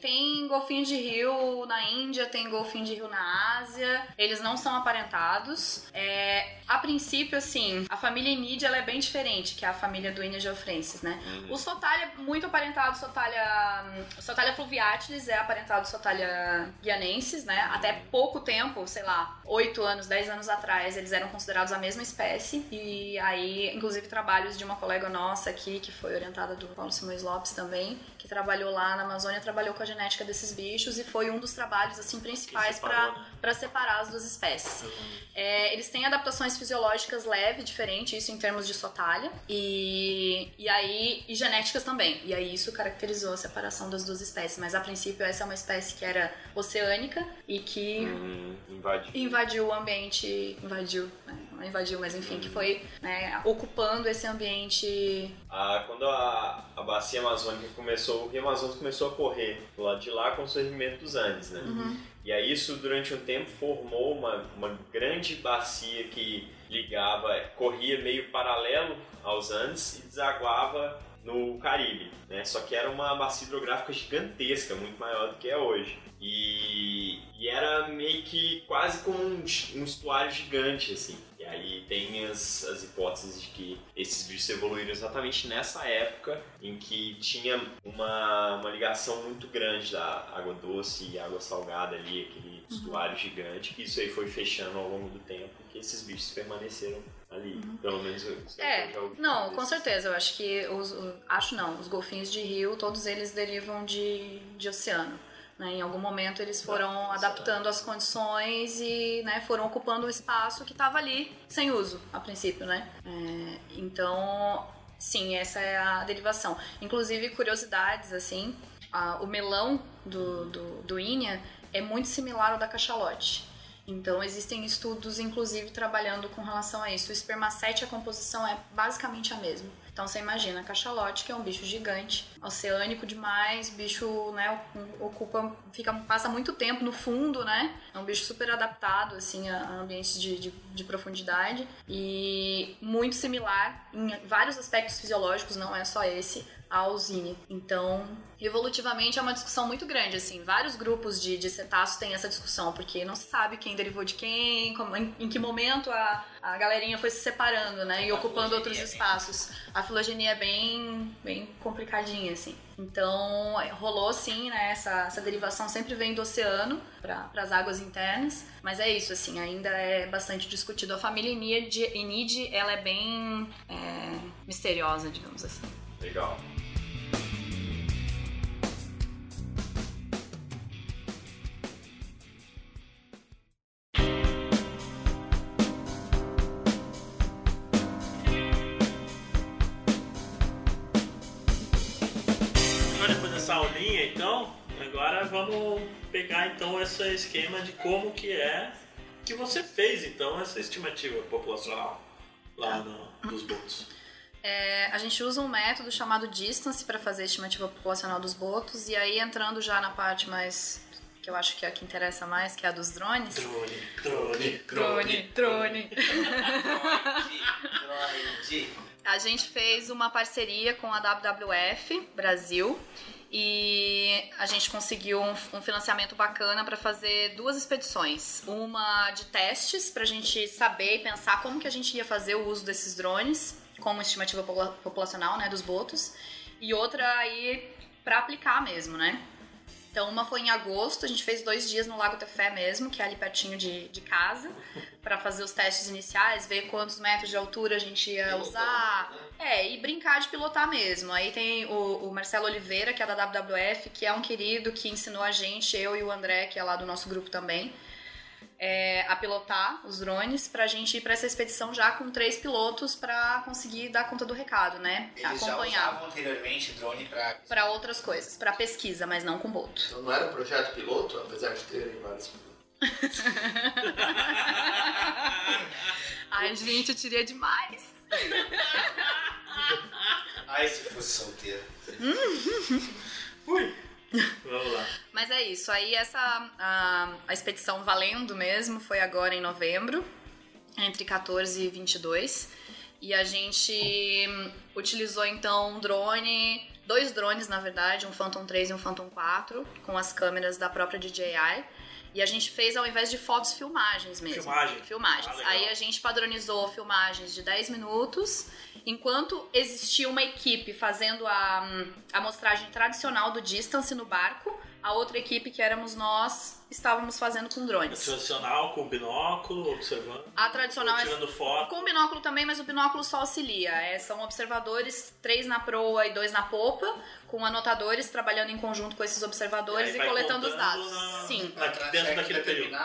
Speaker 5: Tem golfinho de rio na Índia, tem golfinho de rio na Ásia. Eles não são aparentados. É, a princípio, assim, a família Inid ela é bem diferente que a família do Inia geofrensis, né? O Sotalia é muito aparentado, Sotalia, Sotalia fluviatilis é aparentado Sotalia guianensis, né? Até pouco tempo, sei lá, 8 anos, 10 anos atrás, eles eram considerados a mesma espécie. E aí, inclusive, trabalhos de uma colega nossa aqui, que foi orientada do Paulo Simões Lopes também, que trabalhou lá na Amazônia, trabalhou com a genética desses bichos e foi um dos trabalhos assim principais para
Speaker 7: né?
Speaker 5: para separar as duas espécies. É, eles têm adaptações fisiológicas leve, diferente, isso em termos de sotalha, e, e aí e genéticas também. E aí isso caracterizou a separação das duas espécies. Mas a princípio essa é uma espécie que era oceânica e que
Speaker 2: Hum, invadiu.
Speaker 5: invadiu o ambiente, invadiu, né, não invadiu, mas enfim, que foi né, ocupando esse ambiente.
Speaker 2: Ah, quando a, a bacia amazônica começou, o rio Amazonas começou a correr do lado de lá com o surgimento dos Andes, né? E aí isso durante um tempo formou uma, uma grande bacia que ligava, corria meio paralelo aos Andes e desaguava no Caribe, né? Só que era uma bacia hidrográfica gigantesca, muito maior do que é hoje. E, e era meio que quase como um, um estuário gigante, assim. Tem as, as hipóteses de que esses bichos evoluíram exatamente nessa época em que tinha uma, uma ligação muito grande da água doce e água salgada ali, aquele estuário gigante, que isso aí foi fechando ao longo do tempo, que esses bichos permaneceram ali. Pelo menos eu,
Speaker 5: É,
Speaker 2: eu
Speaker 5: não,
Speaker 2: falar
Speaker 5: com certeza. Eu acho que os, o- acho não, os golfinhos de rio, todos eles derivam de, de oceano. Né? Em algum momento eles foram adaptando as condições e né, foram ocupando o espaço que estava ali sem uso a princípio, né? É, então, sim, essa é a derivação. Inclusive curiosidades assim, a- o melão do do, do Ínia é muito similar ao da cachalote. Então, existem estudos, inclusive, trabalhando com relação a isso. O espermacete, a composição é basicamente a mesma. Então, você imagina, a cachalote, que é um bicho gigante, oceânico demais, bicho, né, ocupa, fica, passa muito tempo no fundo, né? É um bicho super adaptado, assim, a, ambientes de, de, de profundidade e muito similar em vários aspectos fisiológicos, não é só esse, ao Zine. Então, evolutivamente é uma discussão muito grande, assim. Vários grupos de, de cetáceos têm essa discussão, porque não se sabe quem derivou de quem, como- em, em que momento a, a galerinha foi se separando, né? E
Speaker 3: A
Speaker 5: ocupando outros
Speaker 3: filogenia é
Speaker 5: espaços. A filogenia é bem, bem complicadinha, assim. Então, é, rolou sim, né? Essa, essa derivação sempre vem do oceano para as águas internas. Mas é isso, assim, ainda é bastante discutido. A família Enid, Enid ela é bem é, misteriosa, digamos assim.
Speaker 2: Legal.
Speaker 4: Vamos pegar então esse esquema de como que é que você fez então essa estimativa populacional lá no, dos botos.
Speaker 5: É, a gente usa um método chamado distance para fazer a estimativa populacional dos botos, e aí entrando já na parte mais que eu acho que é a que interessa mais, que é a dos drones.
Speaker 4: Drone, drone.
Speaker 5: Drone, drone.
Speaker 3: Droid.
Speaker 5: A gente fez uma parceria com a WWF Brasil e a gente conseguiu um, um financiamento bacana para fazer duas expedições. Uma de testes para a gente saber e pensar como que a gente ia fazer o uso desses drones como estimativa popula- populacional, né, dos botos, e outra aí para aplicar mesmo, né? Então, uma foi em agosto, a gente fez dois dias no Lago Tefé mesmo, que é ali pertinho de, de casa, para fazer os testes iniciais, ver quantos metros de altura a gente ia usar. É, e brincar de pilotar mesmo. Aí tem o, o Marcelo Oliveira, que é da WWF, que é um querido que ensinou a gente, eu e o André, que é lá do nosso grupo também, é, a pilotar os drones pra gente ir pra essa expedição já com três pilotos pra conseguir dar conta do recado, né?
Speaker 3: Eles já
Speaker 5: Acompanhar
Speaker 3: usavam anteriormente drone pra.
Speaker 5: pra outras coisas, pra pesquisa, mas não com boto.
Speaker 1: Então não era um projeto piloto, apesar de terem vários pilotos.
Speaker 5: Ai, gente, eu tirei demais.
Speaker 3: Ai, se fosse solteiro.
Speaker 4: Fui. Vamos lá.
Speaker 5: Mas é isso, aí essa a, a expedição valendo mesmo foi agora em novembro, entre 14 e 22. E a gente utilizou então um drone, dois drones na verdade, um Phantom 3 e um Phantom 4, com as câmeras da própria DJI. E a gente fez ao invés de fotos, filmagens mesmo.
Speaker 4: Filmagem.
Speaker 5: Filmagens.
Speaker 4: Ah.
Speaker 5: Aí a gente padronizou filmagens de 10 minutos. Enquanto existia uma equipe fazendo a hum, a amostragem tradicional do distance no barco, a outra equipe, que éramos nós, estávamos fazendo com drones.
Speaker 4: Tradicional, com binóculo, observando.
Speaker 5: A tradicional é
Speaker 4: tirando foto.
Speaker 5: com binóculo também, mas o binóculo só auxilia. É, são observadores, três na proa e dois na popa, com anotadores trabalhando em conjunto com esses observadores
Speaker 4: E
Speaker 5: e, coletando os dados.
Speaker 4: na-
Speaker 5: Sim,
Speaker 4: na- dentro daquele período.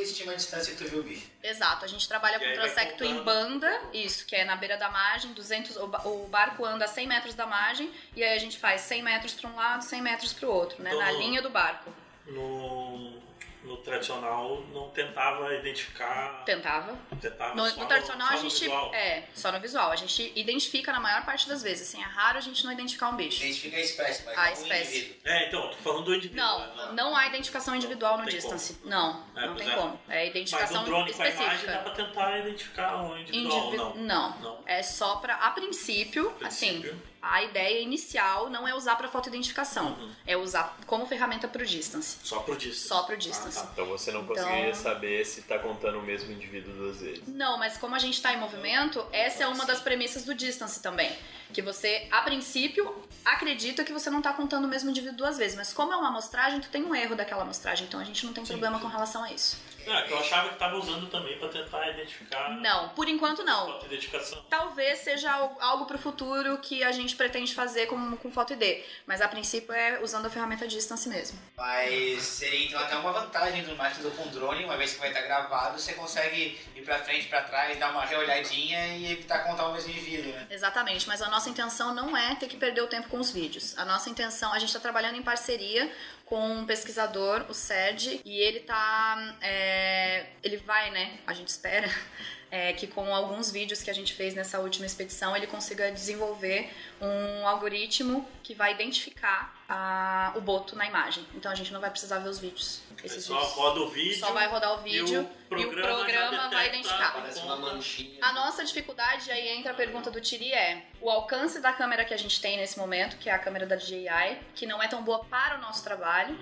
Speaker 3: estima a distância que tu viu o bicho.
Speaker 5: exato. A gente trabalha
Speaker 4: E
Speaker 5: com transecto em banda, isso, que é na beira da margem, 200, o, ba- o barco anda a 100 metros da margem, e aí a gente faz 100 metros para um lado, 100 metros para o outro, né?
Speaker 4: Então,
Speaker 5: na linha do barco.
Speaker 4: No, no tradicional, não tentava identificar.
Speaker 5: Tentava.
Speaker 4: Tentava
Speaker 5: No,
Speaker 4: só
Speaker 5: no tradicional
Speaker 4: só
Speaker 5: a
Speaker 4: no
Speaker 5: gente.
Speaker 4: visual.
Speaker 5: É, só no visual. A gente identifica na maior parte das vezes. Assim, é raro a gente não identificar um bicho.
Speaker 3: Identifica a espécie, mas
Speaker 5: A
Speaker 3: não o
Speaker 5: espécie.
Speaker 3: indivíduo.
Speaker 4: É, então, tô falando do indivíduo. né?
Speaker 5: Não, não há identificação individual no
Speaker 4: Tem
Speaker 5: distance. Não,
Speaker 4: É,
Speaker 5: não tem
Speaker 4: é.
Speaker 5: como. É
Speaker 4: Mas
Speaker 5: identificação
Speaker 4: no drone com a imagem dá
Speaker 5: específica.
Speaker 4: pra tentar identificar o individual,
Speaker 5: Indivi-
Speaker 4: não.
Speaker 5: não.
Speaker 4: Não.
Speaker 5: É só pra. A princípio,
Speaker 4: princípio.
Speaker 5: assim, a ideia inicial não é usar pra fotoidentificação.
Speaker 4: Uhum.
Speaker 5: É usar como ferramenta pro distance.
Speaker 4: Só pro distance.
Speaker 5: Só pro distance.
Speaker 4: Ah, tá.
Speaker 2: Então você não
Speaker 5: Então-
Speaker 2: conseguiria saber se tá contando o mesmo indivíduo duas vezes.
Speaker 5: Não, mas como a gente tá em movimento, essa é uma das premissas do distance também. Que você, a princípio, acredita que você não tá contando o mesmo indivíduo duas vezes. Mas como é uma amostragem, tu tem um erro daquela amostragem. Então a gente não tem problema com relação a isso.
Speaker 4: Não, é que eu achava que tava usando também pra tentar identificar.
Speaker 5: Não, por enquanto não.
Speaker 4: Foto identificação.
Speaker 5: Talvez seja al- algo pro futuro que a gente pretende fazer com, com Foto ID. Mas a princípio é usando a ferramenta distance mesmo.
Speaker 3: Mas seria então até uma vantagem do método com drone, uma vez que vai estar gravado, você consegue ir pra frente, pra trás, dar uma reolhadinha e evitar contar o mesmo indivíduo, né?
Speaker 5: Exatamente, mas a nossa intenção não é ter que perder o tempo com os vídeos. A nossa intenção, a gente está trabalhando em parceria com um pesquisador, o Sérgio, e ele tá. é, ele vai, né? A gente espera. é, que com alguns vídeos que a gente fez nessa última expedição ele consiga desenvolver um algoritmo que vai identificar a- o boto na imagem. Então a gente não vai precisar ver os vídeos.
Speaker 4: É
Speaker 5: Esses
Speaker 4: só
Speaker 5: vídeos.
Speaker 4: roda o vídeo.
Speaker 5: Só vai rodar o vídeo
Speaker 4: e o
Speaker 5: e o
Speaker 4: programa,
Speaker 5: programa vai identificar.
Speaker 1: Parece uma manchinha.
Speaker 5: A nossa dificuldade, aí entra a pergunta do Tiri, é o alcance da câmera que a gente tem nesse momento, que é a câmera da DJI, que não é tão boa para o nosso trabalho,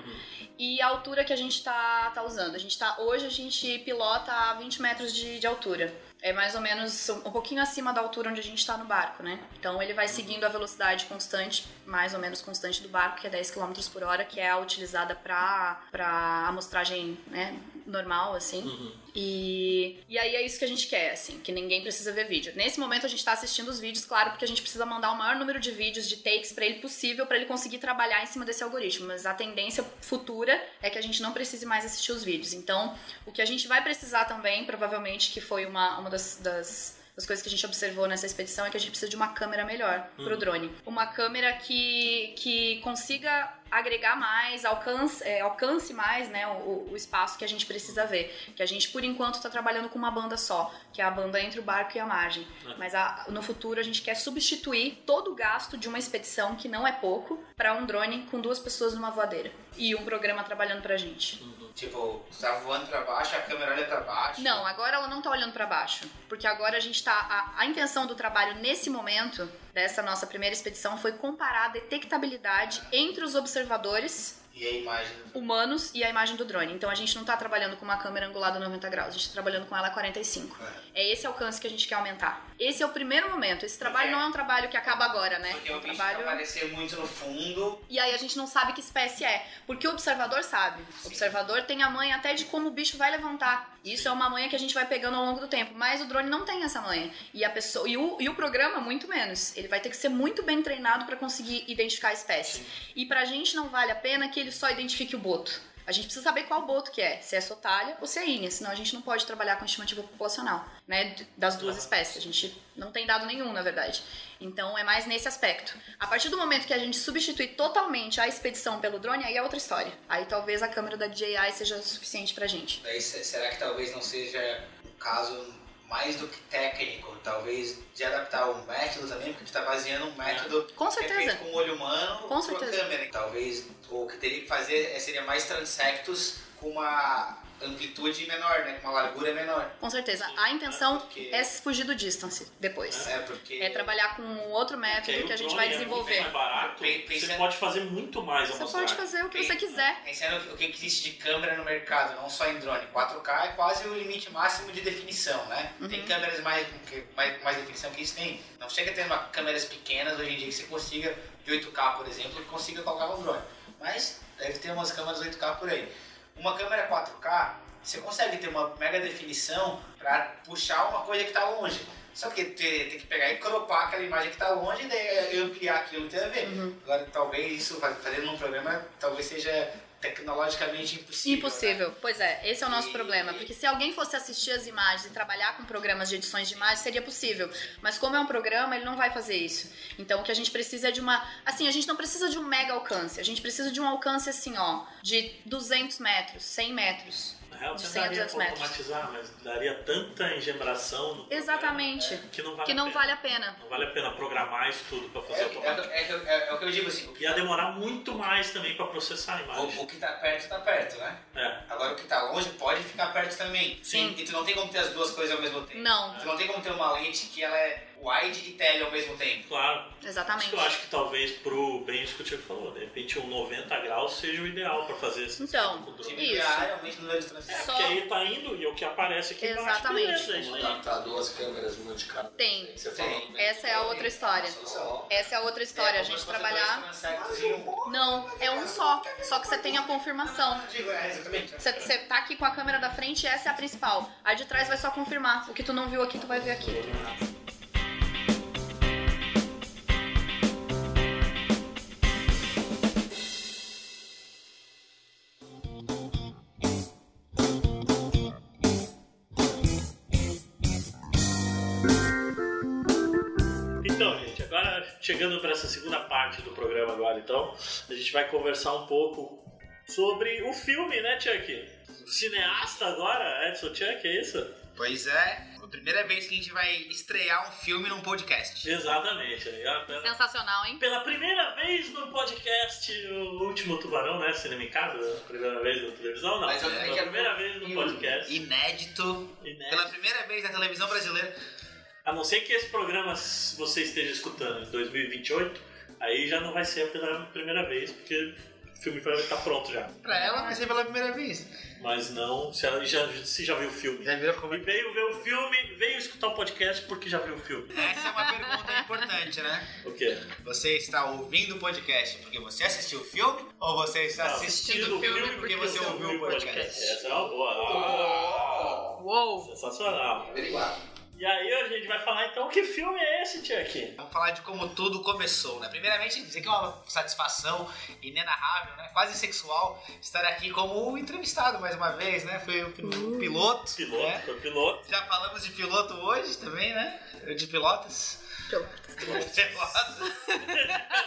Speaker 5: e a altura que a gente tá, tá usando. A gente tá, hoje a gente pilota a 20 metros de, de altura. É mais ou menos um, pouquinho acima da altura onde a gente tá no barco, né? Então ele vai seguindo a velocidade constante, mais ou menos constante do barco, que é 10 km por hora, que é a utilizada para amostragem né, normal, assim. E, e aí é isso que a gente quer, assim, que ninguém precisa ver vídeo. Nesse momento a gente tá assistindo os vídeos, claro, porque a gente precisa mandar o maior número de vídeos, de takes para ele possível, para ele conseguir trabalhar em cima desse algoritmo. Mas a tendência futura é que a gente não precise mais assistir os vídeos. Então, o que a gente vai precisar também, provavelmente, que foi uma, uma das, das das coisas que a gente observou nessa expedição é que a gente precisa de uma câmera melhor pro drone. Uma câmera que, que consiga agregar mais, alcance, é, alcance mais né, o, o espaço que a gente precisa ver. Que a gente, por enquanto, está trabalhando com uma banda só, que é a banda entre o barco e a margem. Mas a- no futuro a gente quer substituir todo o gasto de uma expedição, que não é pouco, para um drone com duas pessoas numa voadeira. E um programa trabalhando pra gente.
Speaker 3: Tipo, tu tá voando pra baixo, a câmera olha pra baixo.
Speaker 5: Não, agora ela não tá olhando pra baixo. Porque agora a gente tá. A, a intenção do trabalho nesse momento, dessa nossa primeira expedição, foi comparar a detectabilidade entre os observadores
Speaker 3: E a imagem.
Speaker 5: humanos e a imagem do drone. Então a gente não tá trabalhando com uma câmera angulada 90 graus, a gente tá trabalhando com ela a 45. É esse alcance que a gente quer aumentar. Esse é o primeiro momento. Esse trabalho
Speaker 3: Porque-
Speaker 5: não é um trabalho que acaba agora, né?
Speaker 3: Porque
Speaker 5: É um
Speaker 3: o bicho
Speaker 5: trabalho.
Speaker 3: vai aparecer muito no fundo.
Speaker 5: E aí a gente não sabe que espécie é. Porque o observador sabe. O observador tem a manha até de como o bicho vai levantar. Isso é uma manha que a gente vai pegando ao longo do tempo. Mas o drone não tem essa manha. E a pessoa. E o, e o programa, muito menos. Ele vai ter que ser muito bem treinado para conseguir identificar a espécie. E pra gente não vale a pena que ele só identifique o boto. A gente precisa saber qual boto que é, se é sotalha ou se é ínea, senão a gente não pode trabalhar com estimativa populacional, né, das duas espécies. A gente não tem dado nenhum, na verdade. Então é mais nesse aspecto. A partir do momento que a gente substitui totalmente a expedição pelo drone, aí é outra história. Aí talvez a câmera da DJI seja suficiente pra gente.
Speaker 3: Daí se- será que talvez não seja um caso mais do que técnico? Talvez de adaptar o método também, porque tu tá baseando um método
Speaker 5: Com
Speaker 3: que é
Speaker 5: certeza.
Speaker 3: feito com o olho humano
Speaker 5: Com
Speaker 3: com a
Speaker 5: certeza.
Speaker 3: câmera. Talvez o que teria que fazer é- seria mais transectos com uma amplitude menor, né? Com uma largura menor.
Speaker 5: Com certeza. A intenção
Speaker 3: Porque-
Speaker 5: é fugir do distance depois.
Speaker 3: É porque.
Speaker 5: É trabalhar com outro
Speaker 4: aí
Speaker 5: método que a gente
Speaker 4: drone
Speaker 5: vai
Speaker 4: é
Speaker 5: desenvolver.
Speaker 4: mais barato,
Speaker 3: pensa-
Speaker 4: Você pode fazer muito mais
Speaker 5: Você
Speaker 4: amostragem.
Speaker 5: pode fazer o que você quiser.
Speaker 3: Pensando o que existe de câmera no mercado, não só em drone. 4K é quase o limite máximo de definição, né?
Speaker 5: Uhum.
Speaker 3: Tem câmeras mais, mais, mais definição que isso tem. Não chega a ter uma, câmeras pequenas hoje em dia que você consiga, de 8K, por exemplo, que consiga colocar no drone. Mas deve ter umas câmeras 8K por aí. Uma câmera 4K, você consegue ter uma mega definição para puxar uma coisa que está longe. Só que ter, ter que pegar e cropar aquela imagem que está longe e daí ampliar aquilo que tem a ver.
Speaker 5: Uhum.
Speaker 3: Agora, talvez isso, fazendo num programa, talvez seja tecnologicamente impossível. né?
Speaker 5: Impossível. Pois é, esse é o nosso
Speaker 3: E-
Speaker 5: problema. Porque se alguém fosse assistir as imagens e trabalhar com programas de edições de imagens, seria possível. Mas como é um programa, ele não vai fazer isso. Então o que a gente precisa é de uma. Assim, a gente não precisa de um mega alcance. A gente precisa de um alcance assim, ó, de 200 metros, 100 metros.
Speaker 4: Real,
Speaker 5: de
Speaker 4: você
Speaker 5: 100 a
Speaker 4: daria
Speaker 5: 200
Speaker 4: pra
Speaker 5: metros.
Speaker 4: automatizar, mas daria tanta engembração no
Speaker 5: Exatamente.
Speaker 4: programa que não vale
Speaker 5: Que
Speaker 4: a
Speaker 5: não
Speaker 4: pena.
Speaker 5: vale a pena.
Speaker 4: Não vale a pena programar isso tudo pra
Speaker 3: É,
Speaker 4: fazer
Speaker 3: é,
Speaker 4: automático.
Speaker 3: é, é, é o que eu digo assim, o que,
Speaker 4: Ia demorar muito mais também pra processar a imagem.
Speaker 3: o, o que tá perto, tá perto, né?
Speaker 4: É.
Speaker 3: Agora o que tá longe pode ficar perto também.
Speaker 5: Sim.
Speaker 3: E tu não tem como ter as duas coisas ao mesmo tempo.
Speaker 5: Não,
Speaker 3: Tu não tem como ter uma lente que ela é wide e tele ao mesmo tempo.
Speaker 4: Claro. Isso
Speaker 5: exatamente.
Speaker 4: que eu acho que talvez pro bem isso que o Tiago falou, de repente um 90 graus seja o ideal pra fazer esse
Speaker 5: Então,
Speaker 4: com o
Speaker 3: Se
Speaker 4: drone.
Speaker 5: Isso.
Speaker 3: virar, realmente no de transição.
Speaker 5: Só-
Speaker 4: Porque aí tá indo e é o que aparece aqui embaixo,
Speaker 5: Exatamente.
Speaker 4: beleza, é isso
Speaker 1: Vamos
Speaker 4: aí.
Speaker 1: adaptar duas câmeras multicam.
Speaker 5: Tem.
Speaker 1: Você falou, né?
Speaker 5: Essa é a outra história.
Speaker 1: Só.
Speaker 5: Essa é a outra história. A gente trabalhar. Não, é um só. Só que você tem a confirmação.
Speaker 3: Digo, é, exatamente.
Speaker 5: Você, você tá aqui com a câmera da frente e essa é a principal. A de trás vai só confirmar. O que tu não viu aqui, tu vai ver aqui.
Speaker 4: Agora, então, a gente vai conversar um pouco sobre o filme, né, Chuck? O cineasta agora, Edson Chuck, é isso?
Speaker 3: Pois é, a primeira vez que a gente vai estrear um filme num podcast.
Speaker 4: Exatamente. Pela,
Speaker 5: Sensacional, hein?
Speaker 4: pela primeira vez no podcast, o último tubarão, né? Cinemicado, primeira vez na televisão, não.
Speaker 1: Mas
Speaker 4: Pela
Speaker 1: que-
Speaker 4: primeira vez no podcast.
Speaker 3: Inédito,
Speaker 4: Inédito.
Speaker 3: pela primeira vez na televisão brasileira.
Speaker 4: A não ser que esse programa você esteja escutando em 2028, aí já não vai ser pela primeira vez, porque o filme vai estar pronto já.
Speaker 3: Pra ela vai ser pela primeira vez.
Speaker 4: Mas não, se ela já, se já viu o filme.
Speaker 3: Já viu como
Speaker 4: E veio ver o filme, veio escutar o podcast porque já viu o filme.
Speaker 3: Essa é uma pergunta importante, né?
Speaker 4: O quê?
Speaker 3: Você está ouvindo o podcast porque você assistiu o filme ou você está
Speaker 4: Tá
Speaker 3: assistindo o filme porque você ouviu o podcast?
Speaker 4: Essa é uma boa. Ah,
Speaker 5: Uou!
Speaker 4: sensacional.
Speaker 1: Obrigado.
Speaker 4: E aí a gente vai falar então que filme é esse, Chuck?
Speaker 3: Vamos falar de como tudo começou, né? Primeiramente, dizer que é uma satisfação inenarrável, né? Quase sexual estar aqui como entrevistado mais uma vez, né? Foi o pil- piloto,
Speaker 4: Piloto,
Speaker 3: né?
Speaker 4: foi piloto.
Speaker 3: Já falamos de piloto hoje também, né? De pilotas. Pilotas.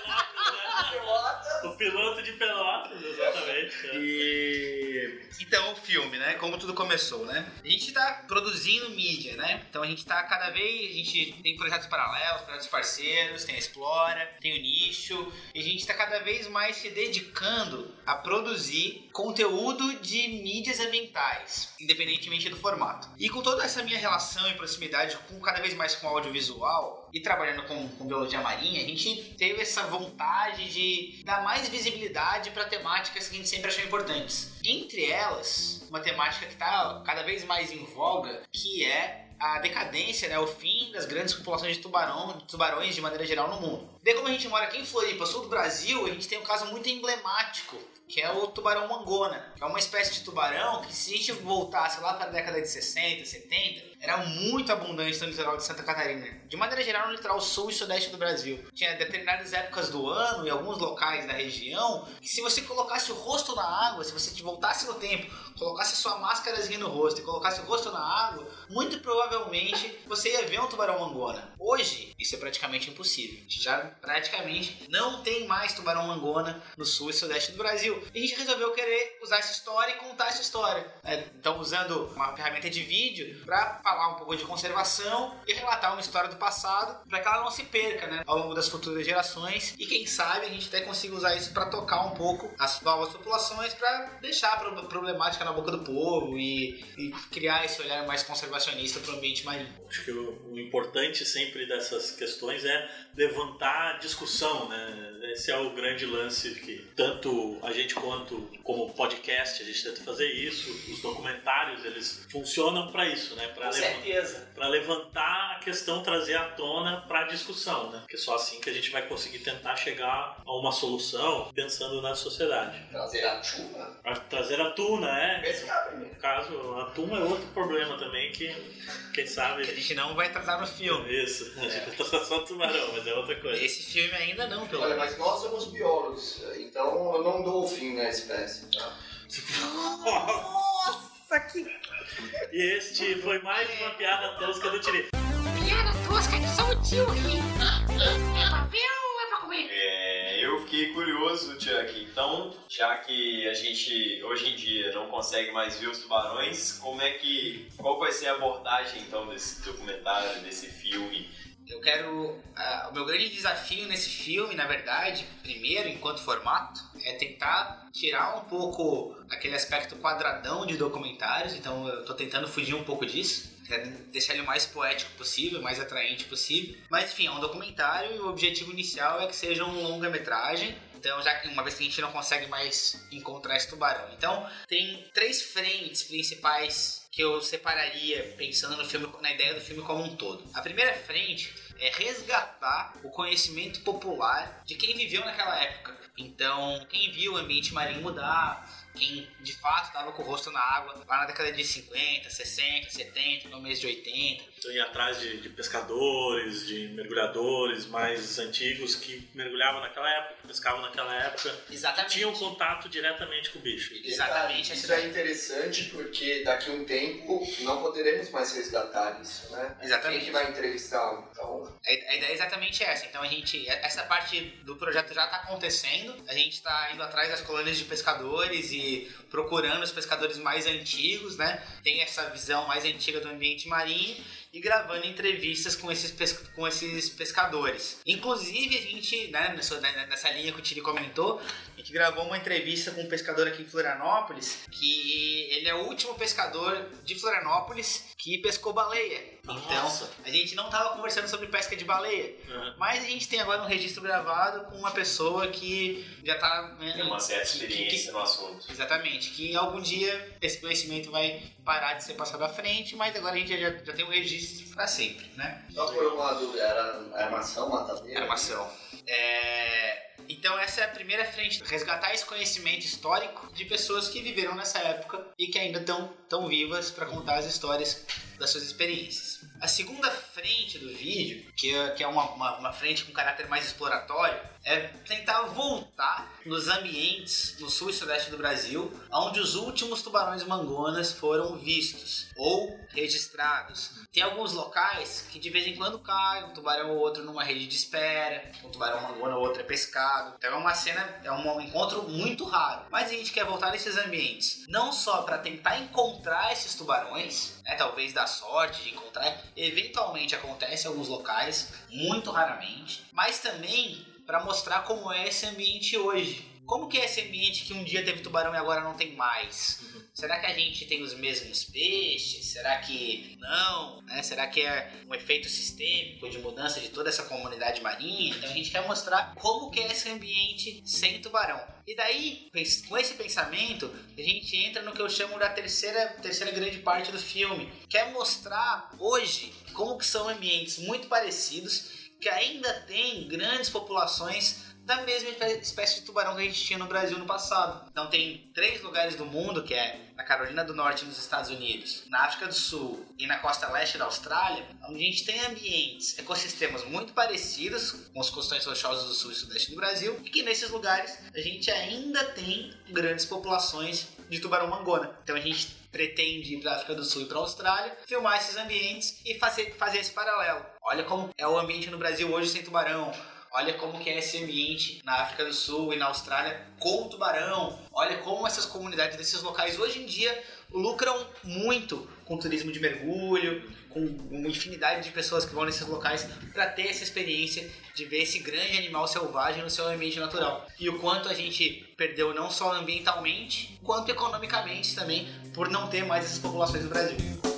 Speaker 4: O piloto de Pelotas, exatamente.
Speaker 3: E então o filme, né? Como tudo começou, né? A gente tá produzindo mídia, né? Então a gente tá cada vez, a gente tem projetos paralelos, projetos parceiros, tem a Explora, tem o Nicho, e a gente tá cada vez mais se dedicando a produzir conteúdo de mídias ambientais, independentemente do formato. E com toda essa minha relação e proximidade com cada vez mais com audiovisual e trabalhando com, com biologia marinha, a gente teve essa vontade de dar mais visibilidade para temáticas que a gente sempre achou importantes. Entre elas, uma temática que está cada vez mais em voga, que é a decadência, né, o fim das grandes populações de tubarão, de tubarões de maneira geral no mundo. Daí como a gente mora aqui em Floripa, sul do Brasil, a gente tem um caso muito emblemático, que é o tubarão mangona, que é uma espécie de tubarão que se a gente voltasse lá para a década de 60, 70, era muito abundante no litoral de Santa Catarina. De maneira geral, no litoral sul e sudeste do Brasil. Tinha determinadas épocas do ano e alguns locais da região que se você colocasse o rosto na água, se você voltasse no tempo, colocasse sua máscarazinha no rosto e colocasse o rosto na água, muito provavelmente você ia ver um tubarão mangona. Hoje, isso é praticamente impossível. A já praticamente não tem mais tubarão mangona no sul e sudeste do Brasil. E a gente resolveu querer usar essa história e contar essa história. né? Então, usando uma ferramenta de vídeo para falar um pouco de conservação e relatar uma história do passado para que ela não se perca né, ao longo das futuras gerações. E quem sabe a gente até consiga usar isso para tocar um pouco as novas populações para deixar a pro- problemática na boca do povo e, e criar esse olhar mais conservacionista para o ambiente marinho.
Speaker 4: Acho que o, importante sempre dessas questões é levantar discussão, né? Esse é o grande lance que tanto a gente quanto como podcast a gente tenta fazer isso. Os documentários eles funcionam para isso, né? Para
Speaker 2: certeza.
Speaker 4: para levantar a questão, trazer à tona para a discussão, né? Porque só assim que a gente vai conseguir tentar chegar a uma solução pensando na sociedade.
Speaker 1: Trazer a chuva.
Speaker 4: A trazer a tuna, é.
Speaker 1: Pescar primeiro.
Speaker 4: No caso, a tuna é outro problema também que, quem sabe.
Speaker 3: Que a gente não vai tratar no filme.
Speaker 4: Isso, a gente vai tratar só tubarão, mas é outra coisa.
Speaker 3: Esse filme ainda não, pelo
Speaker 1: Olha,
Speaker 3: menos.
Speaker 1: mas nós somos biólogos, então eu não dou o fim na espécie, tá?
Speaker 5: Nossa, que.
Speaker 4: E este foi mais uma piada tosca do Tiri.
Speaker 6: Piada tosca de só o tio aqui. É pra ver ou é pra comer?
Speaker 2: É, eu fiquei curioso, Chuck. Então, já que a gente hoje em dia não consegue mais ver os tubarões, como é que. Qual vai ser a abordagem então desse documentário, desse filme?
Speaker 3: Eu quero. ah, o meu grande desafio nesse filme, na verdade, primeiro, enquanto formato, é tentar tirar um pouco aquele aspecto quadradão de documentários. Então eu tô tentando fugir um pouco disso. Deixar ele o mais poético possível, mais atraente possível. Mas enfim, é um documentário e o objetivo inicial é que seja um longa-metragem. Então, já que uma vez que a gente não consegue mais encontrar esse tubarão. Então, tem três frentes principais que eu separaria pensando no filme, na ideia do filme como um todo. A primeira frente é resgatar o conhecimento popular de quem viveu naquela época. Então, quem viu o ambiente marinho mudar, quem de fato estava com o rosto na água lá na década de 50, 60, 70, no mês de 80.
Speaker 4: Então, ir atrás de, de pescadores, de mergulhadores mais antigos que mergulhavam naquela época, pescavam naquela época,
Speaker 3: Exatamente.
Speaker 4: tinham contato diretamente com o bicho.
Speaker 3: Exatamente.
Speaker 1: Isso é interessante porque daqui a um tempo não poderemos mais resgatar isso, né?
Speaker 3: Exatamente.
Speaker 1: Quem que vai entrevistá-lo? Então,
Speaker 3: A a ideia é exatamente essa. Então a gente, essa parte do projeto já está acontecendo. A gente está indo atrás das colônias de pescadores e procurando os pescadores mais antigos, né? Tem essa visão mais antiga do ambiente marinho e gravando entrevistas com esses, pes- com esses pescadores. Inclusive a gente, né, nessa, né, nessa linha que o Tiri comentou, a gente gravou uma entrevista com um pescador aqui em Florianópolis, que ele é o último pescador de Florianópolis que pescou baleia. Então,
Speaker 4: Nossa.
Speaker 3: a gente não estava conversando sobre pesca de baleia,
Speaker 4: Uhum.
Speaker 3: mas a gente tem agora um registro gravado com uma pessoa que já tá. né,
Speaker 2: Tem uma certa
Speaker 3: que- que-
Speaker 2: experiência
Speaker 3: que-
Speaker 2: no assunto.
Speaker 3: Exatamente, que algum dia esse conhecimento vai parar de ser passado à frente, mas agora a gente já, já tem um registro para sempre, né?
Speaker 1: só por uma dúvida, era armação, matadeira?
Speaker 3: Armação. É, Então essa é a primeira frente, resgatar esse conhecimento histórico de pessoas que viveram nessa época e que ainda estão tão vivas para contar as histórias das suas experiências. A segunda frente do vídeo, que é, que é uma, uma, uma frente com caráter mais exploratório, é tentar voltar nos ambientes no sul e sudeste do Brasil, onde os últimos tubarões mangonas foram vistos ou registrados. Tem alguns locais que de vez em quando cai um tubarão ou outro numa rede de espera, um tubarão mangona ou outro é pescado. Então é uma cena, é um encontro muito raro. Mas a gente quer voltar nesses ambientes, não só para tentar encontrar esses tubarões, né, talvez sorte de encontrar, eventualmente acontece em alguns locais, muito raramente, mas também para mostrar como é esse ambiente hoje. Como que é esse ambiente que um dia teve tubarão e agora não tem mais? Será que a gente tem os mesmos peixes? Será que não? né? Será que é um efeito sistêmico de mudança de toda essa comunidade marinha? Então a gente quer mostrar como que é esse ambiente sem tubarão. E daí, com esse pensamento, a gente entra no que eu chamo da terceira, terceira grande parte do filme, que é mostrar hoje como que são ambientes muito parecidos, que ainda tem grandes populações da mesma espé- espécie de tubarão que a gente tinha no Brasil no passado. Então tem três lugares do mundo, que é na Carolina do Norte nos Estados Unidos, na África do Sul e na costa leste da Austrália, onde a gente tem ambientes, ecossistemas muito parecidos com os costões rochosos do sul e sudeste do Brasil, e que nesses lugares a gente ainda tem grandes populações de tubarão mangona. Então a gente pretende ir para a África do Sul e para a Austrália, filmar esses ambientes e fazer, fazer esse paralelo. Olha como é o ambiente no Brasil hoje sem tubarão. Olha como que é esse ambiente na África do Sul e na Austrália com o tubarão. Olha como essas comunidades desses locais hoje em dia lucram muito com turismo de mergulho, com uma infinidade de pessoas que vão nesses locais para ter essa experiência de ver esse grande animal selvagem no seu ambiente natural. E o quanto a gente perdeu não só ambientalmente, quanto economicamente também, por não ter mais essas populações no Brasil.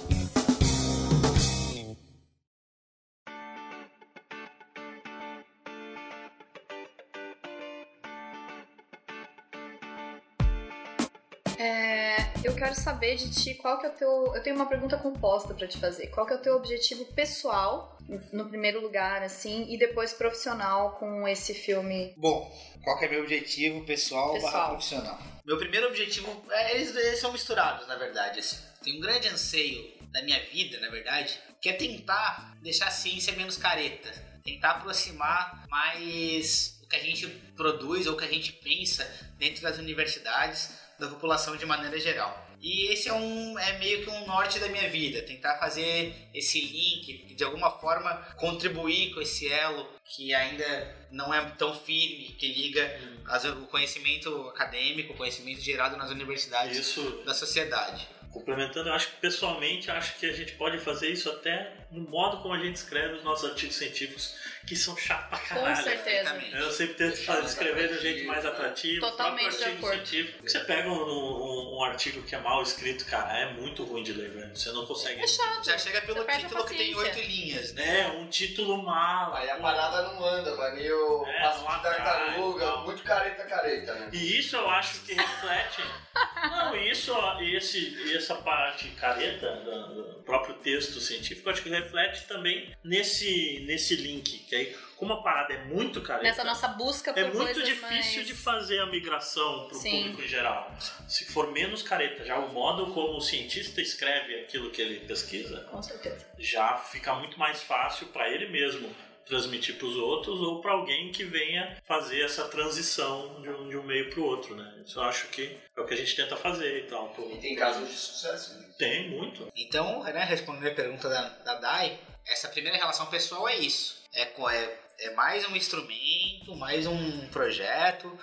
Speaker 5: Saber de ti qual que é o teu. Eu tenho uma pergunta composta pra te fazer. Qual que é o teu objetivo pessoal, no primeiro lugar, assim, e depois profissional com esse filme?
Speaker 3: Bom, qual que é meu objetivo pessoal,
Speaker 5: Pessoal.
Speaker 3: barra profissional? Meu primeiro objetivo, é, eles, eles são misturados, na verdade. Assim. Tem um grande anseio da minha vida, na verdade, que é tentar deixar a ciência menos careta. Tentar aproximar mais o que a gente produz ou o que a gente pensa dentro das universidades da população de maneira geral. E esse é um é meio que um norte da minha vida, tentar fazer esse link, de alguma forma contribuir com esse elo que ainda não é tão firme, que liga as- o conhecimento acadêmico, o conhecimento gerado nas universidades
Speaker 4: Isso,
Speaker 3: da sociedade.
Speaker 4: complementando, eu acho que pessoalmente acho que a gente pode fazer isso até no modo como a gente escreve os nossos artigos científicos, que são chato pra
Speaker 5: Com
Speaker 4: caralho.
Speaker 5: certeza.
Speaker 3: Perfeitamente.
Speaker 4: Eu sempre tento fazer, escrever do jeito mais atrativo.
Speaker 5: Totalmente de acordo.
Speaker 4: científico. Você pega um, um- um artigo que é mal escrito, cara, é muito ruim de ler, velho. Você não consegue.
Speaker 5: É chato.
Speaker 3: Já chega pelo
Speaker 5: Você
Speaker 3: título que tem oito linhas, né?
Speaker 4: É, um título mal.
Speaker 1: Aí a parada não anda, vai meio
Speaker 4: É,
Speaker 1: passo
Speaker 4: não
Speaker 1: de tartaruga, muito careta careta, né?
Speaker 4: E isso eu acho que reflete. Não, isso, e esse, essa parte careta do, do próprio texto científico, eu acho que reflete também nesse, nesse link. Que aí, como a parada é muito careta.
Speaker 5: Nessa nossa busca por
Speaker 4: É muito difícil
Speaker 5: mais...
Speaker 4: de fazer a migração para o público em geral. Se for menos careta, já o modo como o cientista escreve aquilo que ele pesquisa,
Speaker 5: Com certeza.
Speaker 4: já fica muito mais fácil para ele mesmo transmitir para os outros ou para alguém que venha fazer essa transição de um, de um meio para o outro, né? Isso eu acho que é o que a gente tenta fazer e tal.
Speaker 1: E tem casos de sucesso, né?
Speaker 4: Tem muito.
Speaker 3: Então, né, respondendo a pergunta da, da Dai, essa primeira relação pessoal é isso. É, é, é mais um instrumento, mais um projeto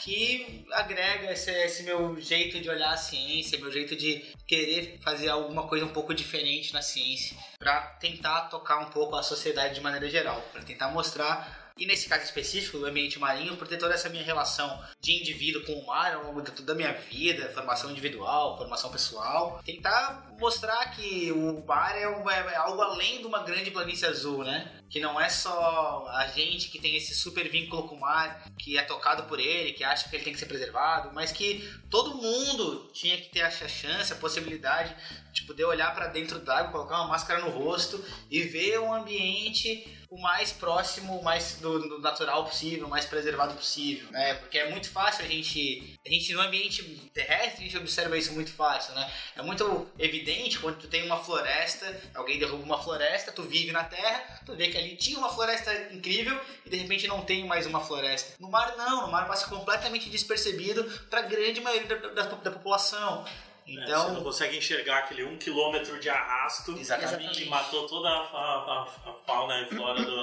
Speaker 3: que agrega esse, esse meu jeito de olhar a ciência, meu jeito de querer fazer alguma coisa um pouco diferente na ciência, para tentar tocar um pouco a sociedade de maneira geral, para tentar mostrar e nesse caso específico do ambiente marinho, por ter toda essa minha relação de indivíduo com o mar ao longo de toda a minha vida, formação individual, formação pessoal, tentar mostrar que o mar é, um- é algo além de uma grande planície azul, né? Que não é só a gente que tem esse super vínculo com o mar, que é tocado por ele, que acha que ele tem que ser preservado, mas que todo mundo tinha que ter essa chance, a possibilidade de poder olhar para dentro d'água, colocar uma máscara no rosto e ver um ambiente o mais próximo, o mais do, do natural possível, o mais preservado possível, né? Porque é muito fácil a gente, a gente no ambiente terrestre, a gente observa isso muito fácil, né? É muito evidente quando tu tem uma floresta, alguém derruba uma floresta, tu vive na terra, tu vê que ali tinha uma floresta incrível e de repente não tem mais uma floresta. No mar não, no mar passa completamente despercebido para a grande maioria da, da- da população.
Speaker 4: É, você
Speaker 3: Então,
Speaker 4: não consegue enxergar aquele um quilômetro de arrasto
Speaker 3: Exatamente.
Speaker 4: que matou toda a, a- a- a fauna e flora do,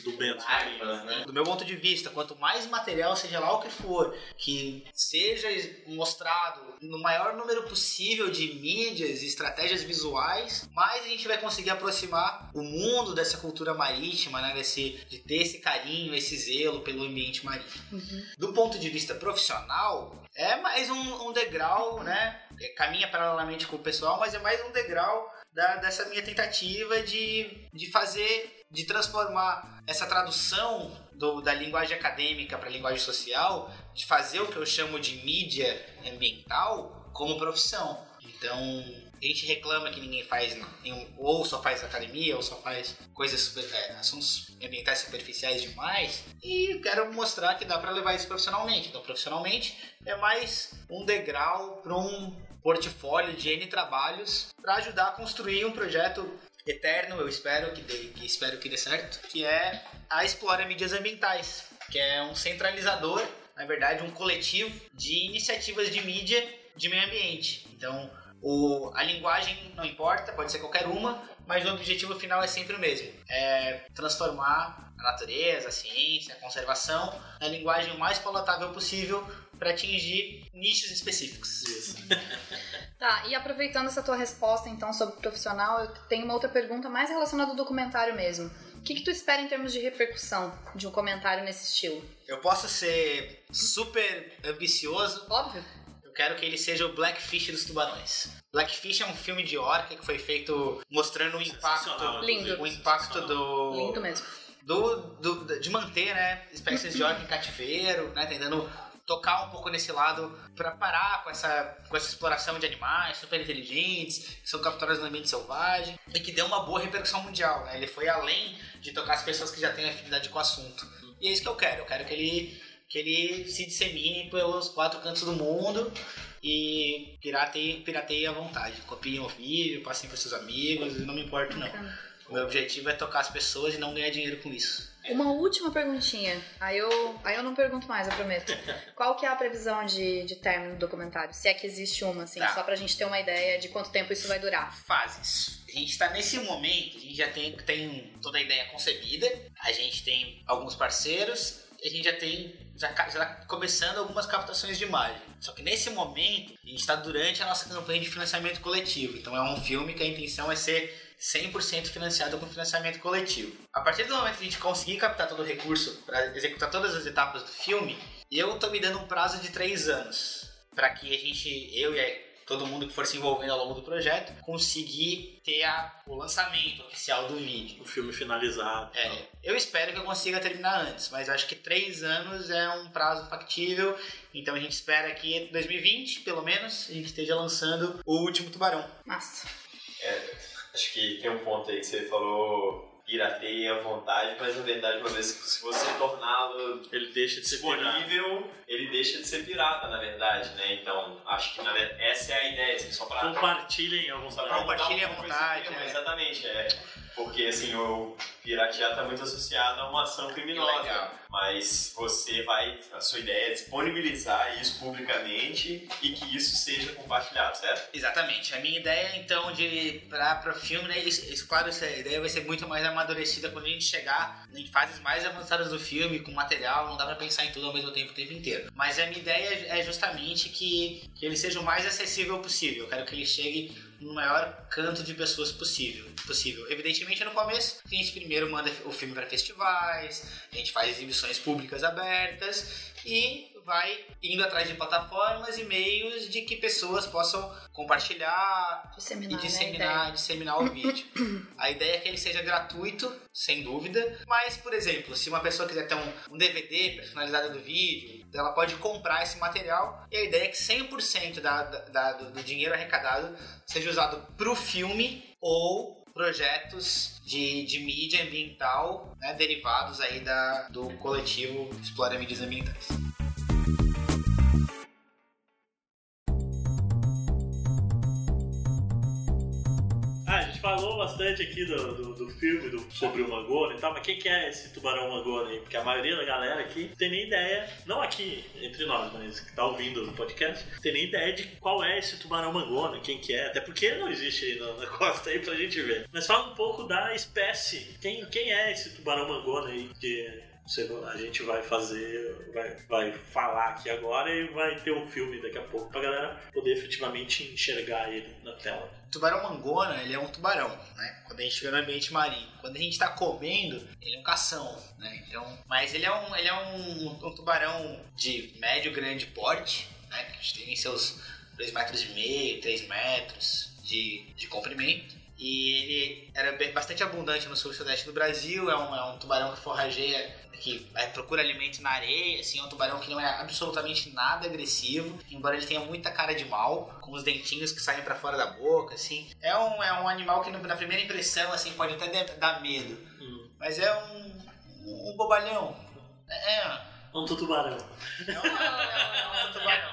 Speaker 4: do Bento Marinho, né?
Speaker 3: Do meu ponto de vista, quanto mais material, seja lá o que for, que seja mostrado no maior número possível de mídias e estratégias visuais, mais a gente vai conseguir aproximar o mundo dessa cultura marítima, né? Desse, de ter esse carinho, esse zelo pelo ambiente marítimo. Do ponto de vista profissional, é mais um, um degrau, né? É, Caminha paralelamente com o pessoal, mas é mais um degrau da- dessa minha tentativa de, de fazer, de transformar essa tradução do- da linguagem acadêmica para a linguagem social, de fazer o que eu chamo de mídia ambiental como profissão. Então, a gente reclama que ninguém faz ou só faz academia, ou só faz coisas, super- é, assuntos ambientais superficiais demais, e quero mostrar que dá para levar isso profissionalmente. Então, profissionalmente é mais um degrau para um portfólio de N trabalhos para ajudar a construir um projeto eterno, eu espero que dê, que espero que dê certo, que é a Explora Mídias Ambientais, que é um centralizador, na verdade, um coletivo de iniciativas de mídia de meio ambiente. Então, O, a linguagem não importa, pode ser qualquer uma, mas o objetivo final é sempre o mesmo. É transformar a natureza, a ciência, a conservação na linguagem o mais palatável possível para atingir nichos específicos.
Speaker 5: Tá, e aproveitando essa tua resposta então sobre profissional, eu tenho uma outra pergunta mais relacionada ao documentário mesmo. O que, que tu espera em termos de repercussão de um comentário nesse estilo?
Speaker 3: Eu posso ser super ambicioso,
Speaker 5: Óbvio.
Speaker 3: eu quero que ele seja o Blackfish dos tubarões. Blackfish é um filme de orca que foi feito mostrando o impacto,
Speaker 5: Lindo.
Speaker 3: o impacto do,
Speaker 5: Lindo mesmo.
Speaker 3: do, do- de manter né, espécies de orca em cativeiro, né, tentando tocar um pouco nesse lado para parar com essa, com essa exploração de animais super inteligentes, que são capturados no ambiente selvagem, e que deu uma boa repercussão mundial. Né? Ele foi além de tocar as pessoas que já têm afinidade com o assunto. E é isso que eu quero. Eu quero que ele, que ele se dissemine pelos quatro cantos do mundo e pirateie, pirateie à vontade. Copiem o vídeo, passem para seus amigos, não me importo não. O meu objetivo é tocar as pessoas e não ganhar dinheiro com isso.
Speaker 5: Uma última perguntinha. Aí eu, aí eu não pergunto mais, eu prometo. Qual que é a previsão de, de término do documentário? Se é que existe uma, assim,
Speaker 3: Tá.
Speaker 5: só pra gente ter uma ideia de quanto tempo isso vai durar.
Speaker 3: fases. A gente está nesse momento, a gente já tem, tem toda a ideia concebida, a gente tem alguns parceiros, a gente já tem já, já tá começando algumas captações de imagem. Só que nesse momento, a gente está durante a nossa campanha de financiamento coletivo. Então é um filme que a intenção é ser 100% financiado com financiamento coletivo. A partir do momento que a gente conseguir captar todo o recurso para executar todas as etapas do filme, eu tô me dando um prazo de três anos para que a gente, eu e a todo mundo que for se envolvendo ao longo do projeto, conseguir ter a- o lançamento oficial do vídeo.
Speaker 4: O filme finalizado.
Speaker 3: É, eu espero que eu consiga terminar antes, mas eu acho que três anos é um prazo factível, então a gente espera que em 2020, pelo menos, a gente esteja lançando o último Tubarão.
Speaker 5: Massa.
Speaker 2: Acho que tem um ponto aí que você falou pirateia à vontade, mas na verdade, uma vez que se você torná-lo
Speaker 4: Ele deixa de ser pirata.
Speaker 2: disponível, ele deixa de ser pirata, na verdade, né? Então, acho que na verdade, essa é a ideia, assim, só pra...
Speaker 4: Compartilhem
Speaker 2: pra
Speaker 3: Compartilhem à vontade,
Speaker 2: tema,
Speaker 3: é.
Speaker 2: Exatamente, é. Porque, assim, o piratear tá muito associado a uma ação criminosa.
Speaker 3: Legal.
Speaker 2: Mas você vai, a sua ideia é disponibilizar isso publicamente e que isso seja compartilhado, certo?
Speaker 3: Exatamente. A minha ideia, então, de para o filme, né, isso, claro, essa ideia vai ser muito mais amadurecida quando a gente chegar em fases mais avançadas do filme, com material, não dá pra pensar em tudo ao mesmo tempo o tempo inteiro. Mas a minha ideia é justamente que, que ele seja o mais acessível possível. Eu quero que ele chegue no maior canto de pessoas possível. possível. Evidentemente, no começo, a gente primeiro manda o filme para festivais, a gente faz exibições públicas abertas e vai indo atrás de plataformas e meios de que pessoas possam compartilhar
Speaker 5: Disseminar,
Speaker 3: e
Speaker 5: né,
Speaker 3: disseminar,
Speaker 5: ideia.
Speaker 3: disseminar o vídeo. a ideia é que ele seja gratuito, sem dúvida, mas, por exemplo, se uma pessoa quiser ter um, um DVD personalizado do vídeo, ela pode comprar esse material e a ideia é que 100% da, da, da- do, do dinheiro arrecadado seja usado para o filme ou projetos de, de mídia ambiental né, derivados aí da, do coletivo Explora Mídias Ambientais.
Speaker 4: Falou bastante aqui do, do, do filme do, sobre o Mangona e tal, mas quem que é esse tubarão Mangona aí? Porque a maioria da galera aqui não tem nem ideia, não aqui entre nós, mas que tá ouvindo o podcast, tem nem ideia de qual é esse tubarão Mangona, quem que é, até porque não existe aí na, na costa aí pra gente ver. Mas fala um pouco da espécie, quem, quem é esse tubarão Mangona aí que a gente vai fazer, vai, vai falar aqui agora e vai ter um filme daqui a pouco pra galera poder efetivamente enxergar ele na tela.
Speaker 3: tubarão mangona, ele é um tubarão, né? Quando a gente vê no ambiente marinho. Quando a gente tá comendo, ele é um cação, né? Então, mas ele é um, ele é um, um tubarão de médio grande porte, né? Que tem seus 2 metros e meio, 3 metros de, de comprimento. E ele era bastante abundante no sul e sudeste do Brasil. É um, é um tubarão que forrageia, que é, procura alimento na areia. Assim, é um tubarão que não é absolutamente nada agressivo, embora ele tenha muita cara de mal, com os dentinhos que saem pra fora da boca. Assim, é um, é um animal que na primeira impressão assim pode até dar- medo, mas é um, um bobalhão. É, é,
Speaker 4: Um tubarão.
Speaker 3: é um, é um- é um tubarão.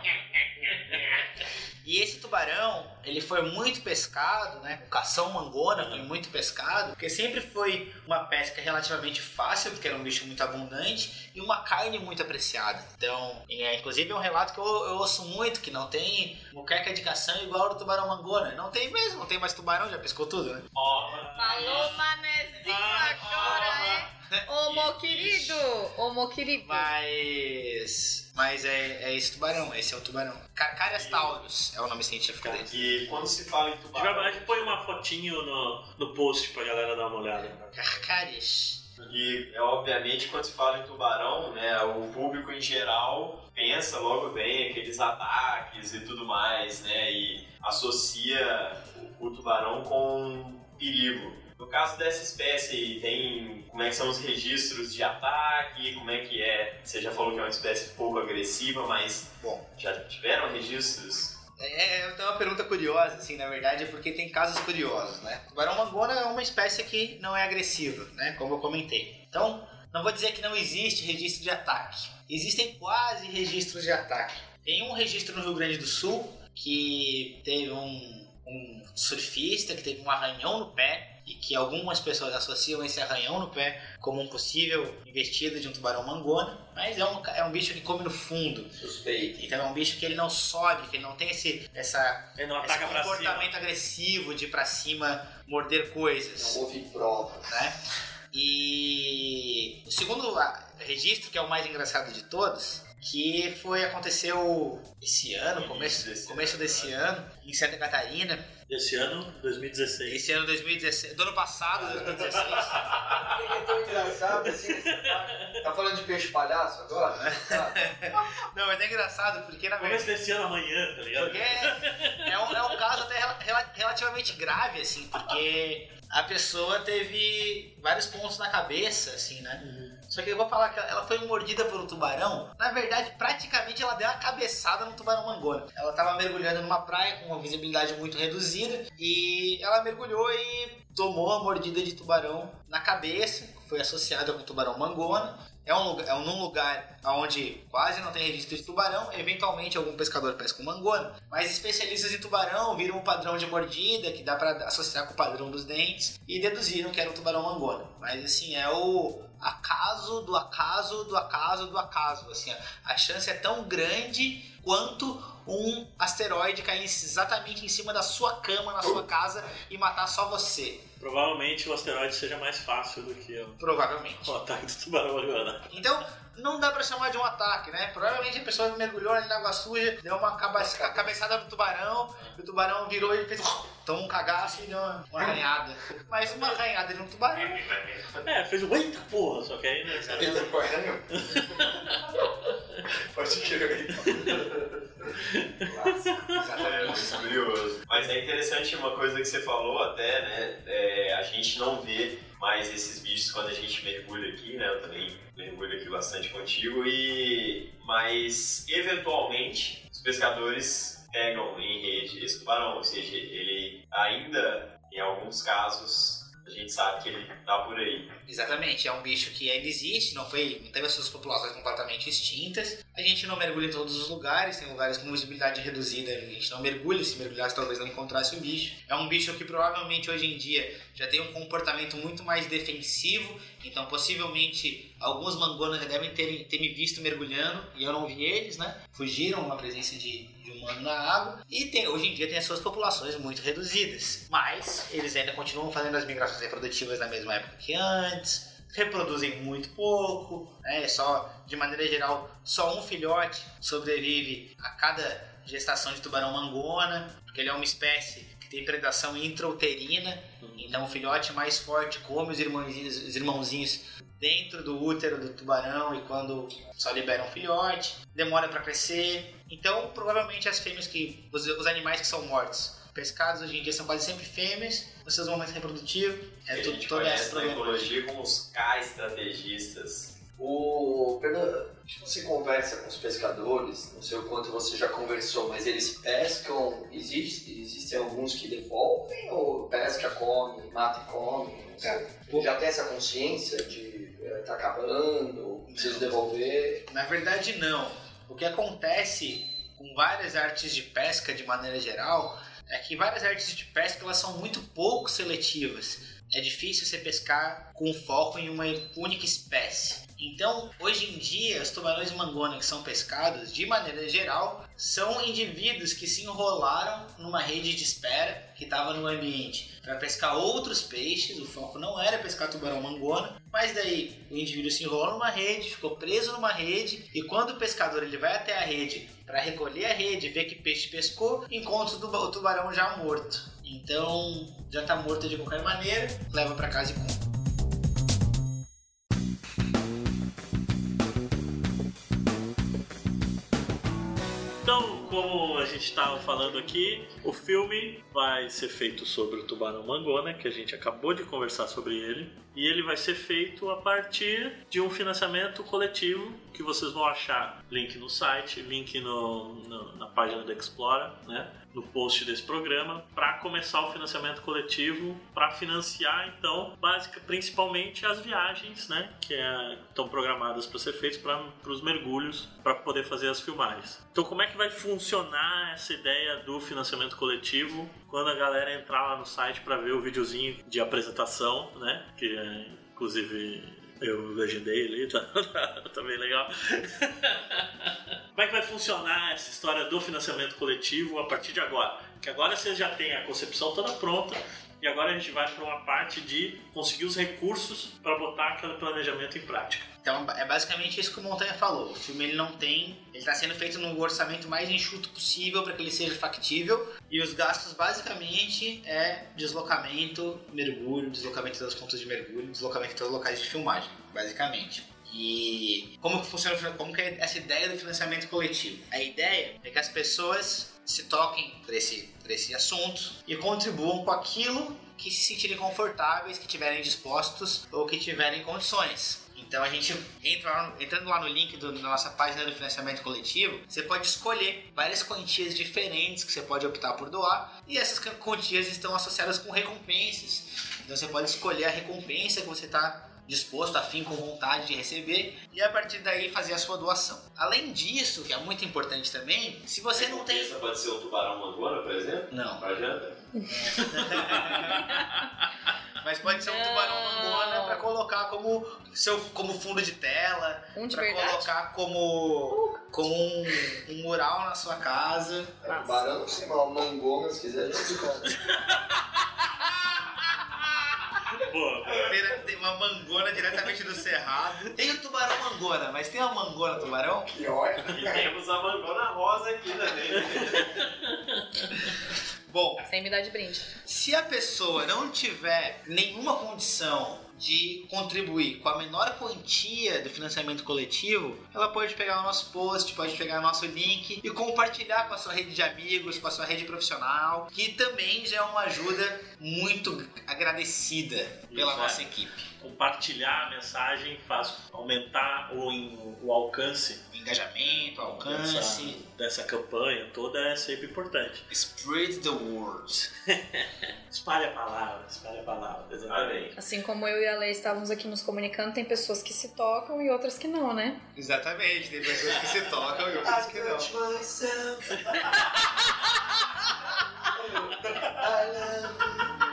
Speaker 3: E esse tubarão, ele foi muito pescado, né? O cação mangona foi muito pescado, porque sempre foi uma pesca relativamente fácil, porque era um bicho muito abundante, e uma carne muito apreciada. Então, é, inclusive é um relato que eu, eu ouço muito, que não tem muqueca de cação igual ao do tubarão mangona. Não tem mesmo, não tem mais tubarão, já pescou tudo, né?
Speaker 8: Falou manezinho agora, hein? Ô, meu querido! Ô, meu querido!
Speaker 3: Mas. Mas é, é esse tubarão, esse é o tubarão. Carcarias taurus é o nome científico dele.
Speaker 2: E quando se fala em tubarão,
Speaker 4: a gente põe uma fotinho no, no post pra galera dar uma olhada.
Speaker 3: Carcarias.
Speaker 2: E é, obviamente quando se fala em tubarão, né, o público em geral pensa logo bem aqueles ataques e tudo mais, né, e associa o, o tubarão com perigo. No caso dessa espécie tem como é que são os registros de ataque, como é que é? Você já falou que é uma espécie pouco agressiva, mas
Speaker 3: Bom,
Speaker 2: já tiveram registros?
Speaker 3: É, tenho uma pergunta curiosa, assim, na verdade, é porque tem casos curiosos, né? O tubarão mangona é uma espécie que não é agressiva, né? Como eu comentei. Então, não vou dizer que não existe registro de ataque. Existem quase registros de ataque. Tem um registro no Rio Grande do Sul que teve um, um surfista que teve um arranhão no pé e que algumas pessoas associam esse arranhão no pé como um possível investido de um tubarão mangona, mas é um, é um bicho que come no fundo.
Speaker 1: Suspeito.
Speaker 3: Então é um bicho que ele não sobe, que ele não tem esse, essa,
Speaker 4: Ele não
Speaker 3: esse comportamento
Speaker 4: cima.
Speaker 3: agressivo de ir pra cima morder
Speaker 1: Não
Speaker 3: coisas,
Speaker 1: houve prova.
Speaker 3: né? E o segundo ah, registro, que é o mais engraçado de todos, que foi aconteceu esse ano,
Speaker 2: No
Speaker 3: começo, começo desse
Speaker 2: né?
Speaker 3: ano, em Santa Catarina.
Speaker 4: Esse ano, 2016.
Speaker 3: Esse ano 2016, do ano passado, 2016.
Speaker 1: Por que é tão engraçado assim? Você tá, tá falando de peixe palhaço agora?
Speaker 3: Não, mas é engraçado porque na verdade
Speaker 4: Começo desse ano amanhã, tá ligado?
Speaker 3: Porque é, é um, é um caso até rela- relativamente grave, assim, porque a pessoa teve vários pontos na cabeça, assim, né? Só que eu vou falar que ela foi mordida por um tubarão. Na verdade, praticamente ela deu uma cabeçada no tubarão mangona. Ela tava mergulhando numa praia com uma visibilidade muito reduzida e ela mergulhou e tomou a mordida de tubarão na cabeça. Foi associada com o tubarão mangona. É um, lugar, é um num lugar onde quase não tem registro de tubarão. Eventualmente algum pescador pesca com mangona. Mas especialistas em tubarão viram um padrão de mordida que dá pra associar com o padrão dos dentes e deduziram que era o tubarão mangona. Mas assim, é o acaso do acaso do acaso do acaso. Assim, a chance é tão grande quanto um asteroide cair exatamente em cima da sua cama na sua casa e matar só você.
Speaker 4: Provavelmente o asteroide seja mais fácil do que o,
Speaker 3: Provavelmente.
Speaker 4: o ataque do tubarão agora.
Speaker 3: Então, não dá pra chamar de um ataque, né? Provavelmente a pessoa mergulhou ali na água suja, deu uma cabeçada no tubarão, e o tubarão virou e fez. Tomou um cagaço e deu uma, uma arranhada. Mas uma arranhada de um tubarão.
Speaker 4: É, fez o eita porra, só que aí, né?
Speaker 1: Ele correndo. Pode crer.
Speaker 2: Curioso. Mas é interessante uma coisa que você falou até, né? É, a gente não vê mais esses bichos quando a gente mergulha aqui, né? Eu também mergulho aqui bastante contigo e... Mas, eventualmente, os pescadores pegam em rede esse tubarão, ou seja, ele ainda, em alguns casos, a gente sabe que ele tá por aí.
Speaker 3: Exatamente, é um bicho que ainda existe, não foi, não teve as suas populações completamente extintas. A gente não mergulha em todos os lugares, tem lugares com visibilidade reduzida, a gente não mergulha, se mergulhasse talvez não encontrasse o bicho. É um bicho que provavelmente hoje em dia já tem um comportamento muito mais defensivo, então possivelmente alguns mangonas já devem ter, ter me visto mergulhando e eu não vi eles, né? Fugiram na presença de, de humano na água e tem, hoje em dia tem as suas populações muito reduzidas, mas eles ainda continuam fazendo as migrações reprodutivas na mesma época que antes, reproduzem muito pouco, né? Só de maneira geral só um filhote sobrevive a cada gestação de tubarão mangona, porque ele é uma espécie que tem predação intrauterina, então o filhote mais forte come os irmãozinhos, os irmãozinhos dentro do útero do tubarão e quando só libera um filhote, demora para crescer. Então, provavelmente as fêmeas que os, os animais que são mortos, pescados hoje em dia são quase sempre fêmeas, nos seus momentos reprodutivos, é
Speaker 2: a
Speaker 3: tudo
Speaker 2: gente
Speaker 3: toda essa
Speaker 2: conhece na
Speaker 3: problemática.
Speaker 2: ecologia como os K-estrategistas.
Speaker 1: O Fernando, você conversa com os pescadores, não sei o quanto você já conversou, mas eles pescam, existe, existem alguns que devolvem ou pesca, come, mata e come? Não sei. Já tem essa consciência de eh, tá acabando, preciso devolver?
Speaker 3: Na verdade, não. O que acontece com várias artes de pesca de maneira geral é que várias artes de pesca elas são muito pouco seletivas. É difícil você pescar com foco em uma única espécie. Então, hoje em dia, os tubarões mangona que são pescados, de maneira geral, são indivíduos que se enrolaram numa rede de espera que estava no ambiente para pescar outros peixes. O foco não era pescar tubarão mangona, mas daí o indivíduo se enrolou numa rede, ficou preso numa rede e quando o pescador ele vai até a rede para recolher a rede, ver que peixe pescou, encontra o tubarão já morto. Então, já está morto de qualquer maneira, leva para casa e compra.
Speaker 4: Então, como a gente estava falando aqui, o filme vai ser feito sobre o tubarão mangona, que a gente acabou de conversar sobre ele, e ele vai ser feito a partir de um financiamento coletivo que vocês vão achar link no site, link no, no, na página da Explora, né? No post desse programa para começar o financiamento coletivo para financiar então básica principalmente as viagens né que é, estão programadas para ser feitas para os mergulhos para poder fazer as filmagens. Então como é que vai funcionar essa ideia do financiamento coletivo quando a galera entrar lá no site para ver o videozinho de apresentação né que é, inclusive eu legendei ali, tá, tá bem legal. Como é que vai funcionar essa história do financiamento coletivo a partir de agora? Que agora vocês já têm a concepção toda pronta e agora a gente vai para uma parte de conseguir os recursos para botar aquele planejamento em prática.
Speaker 3: Então é basicamente isso que o Montanha falou. O filme ele não tem, ele está sendo feito no orçamento mais enxuto possível para que ele seja factível e os gastos basicamente é deslocamento, mergulho, deslocamento das pontos de mergulho, deslocamento dos locais de filmagem, basicamente. E como que funciona, como que é essa ideia do financiamento coletivo? A ideia é que as pessoas se toquem por esse, esse assunto e contribuam com aquilo que se sentirem confortáveis, que tiverem dispostos ou que tiverem condições. Então a gente entra entrando lá no link do, da nossa página do financiamento coletivo, você pode escolher várias quantias diferentes que você pode optar por doar e essas quantias estão associadas com recompensas. Então você pode escolher a recompensa que você está disposto, afim, com vontade de receber e a partir daí fazer a sua doação. Além disso, que é muito importante também, se você não tem.
Speaker 2: Essa pode ser um tubarão mangona, por exemplo?
Speaker 3: Não.
Speaker 2: Pra janta?
Speaker 3: Mas pode ser um tubarão mangona para colocar como seu como fundo de tela,
Speaker 8: Um de
Speaker 3: para
Speaker 8: verdade?
Speaker 3: colocar como como um, um mural na sua casa.
Speaker 1: É, tubarão, sei lá, um mangona, se quiser, a gente fica.
Speaker 4: Boa.
Speaker 3: Tem uma mangona diretamente do cerrado. Tem o tubarão mangona, mas tem a mangona tubarão?
Speaker 1: Pior.
Speaker 2: E temos a mangona rosa aqui também.
Speaker 3: Bom,
Speaker 8: Sem me dar de brinde.
Speaker 3: se a pessoa não tiver nenhuma condição de contribuir com a menor quantia do financiamento coletivo, ela pode pegar o nosso post, pode pegar o nosso link e compartilhar com a sua rede de amigos, com a sua rede profissional, que também já é uma ajuda muito agradecida pela
Speaker 4: Isso é.
Speaker 3: nossa equipe.
Speaker 4: Compartilhar a mensagem faz aumentar o, o alcance
Speaker 3: O engajamento,
Speaker 4: dessa,
Speaker 3: alcance,
Speaker 4: dessa campanha toda é sempre importante.
Speaker 3: spread the word.
Speaker 4: Espalhe a palavra, espalhe a palavra, exatamente.
Speaker 8: Assim como eu e a Lei estávamos aqui nos comunicando, tem pessoas que se tocam e outras que não, né?
Speaker 3: Exatamente, tem pessoas que se tocam e outras que não. Eu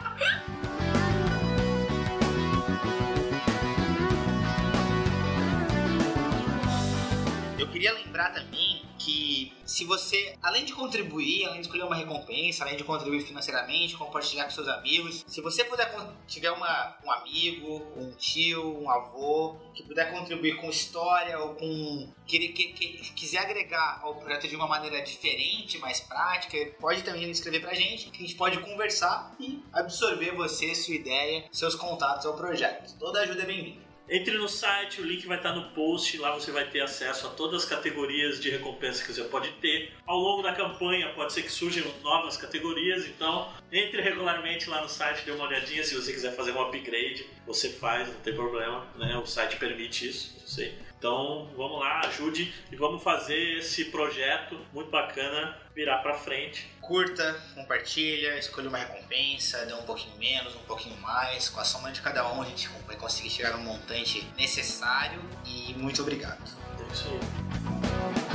Speaker 3: queria lembrar também que se você, além de contribuir, além de escolher uma recompensa, além de contribuir financeiramente, compartilhar com seus amigos, se você puder tiver uma, um amigo, um tio, um avô que puder contribuir com história ou com que, que, que quiser agregar ao projeto de uma maneira diferente, mais prática, pode também escrever pra gente, que a gente pode conversar e absorver você, sua ideia, seus contatos ao projeto. Toda ajuda é bem-vinda.
Speaker 4: Entre no site, o link vai estar no post, lá você vai ter acesso a todas as categorias de recompensa que você pode ter. Ao longo da campanha pode ser que surjam novas categorias, então entre regularmente lá no site, dê uma olhadinha, se você quiser fazer um upgrade, você faz, não tem problema, né? O site permite isso, eu sei. Então vamos lá, ajude e vamos fazer esse projeto muito bacana virar pra frente.
Speaker 3: Curta, compartilha, escolha uma recompensa, dê um pouquinho menos, um pouquinho mais. Com a soma de cada um a gente vai conseguir chegar no montante necessário. E muito obrigado.
Speaker 4: É isso aí.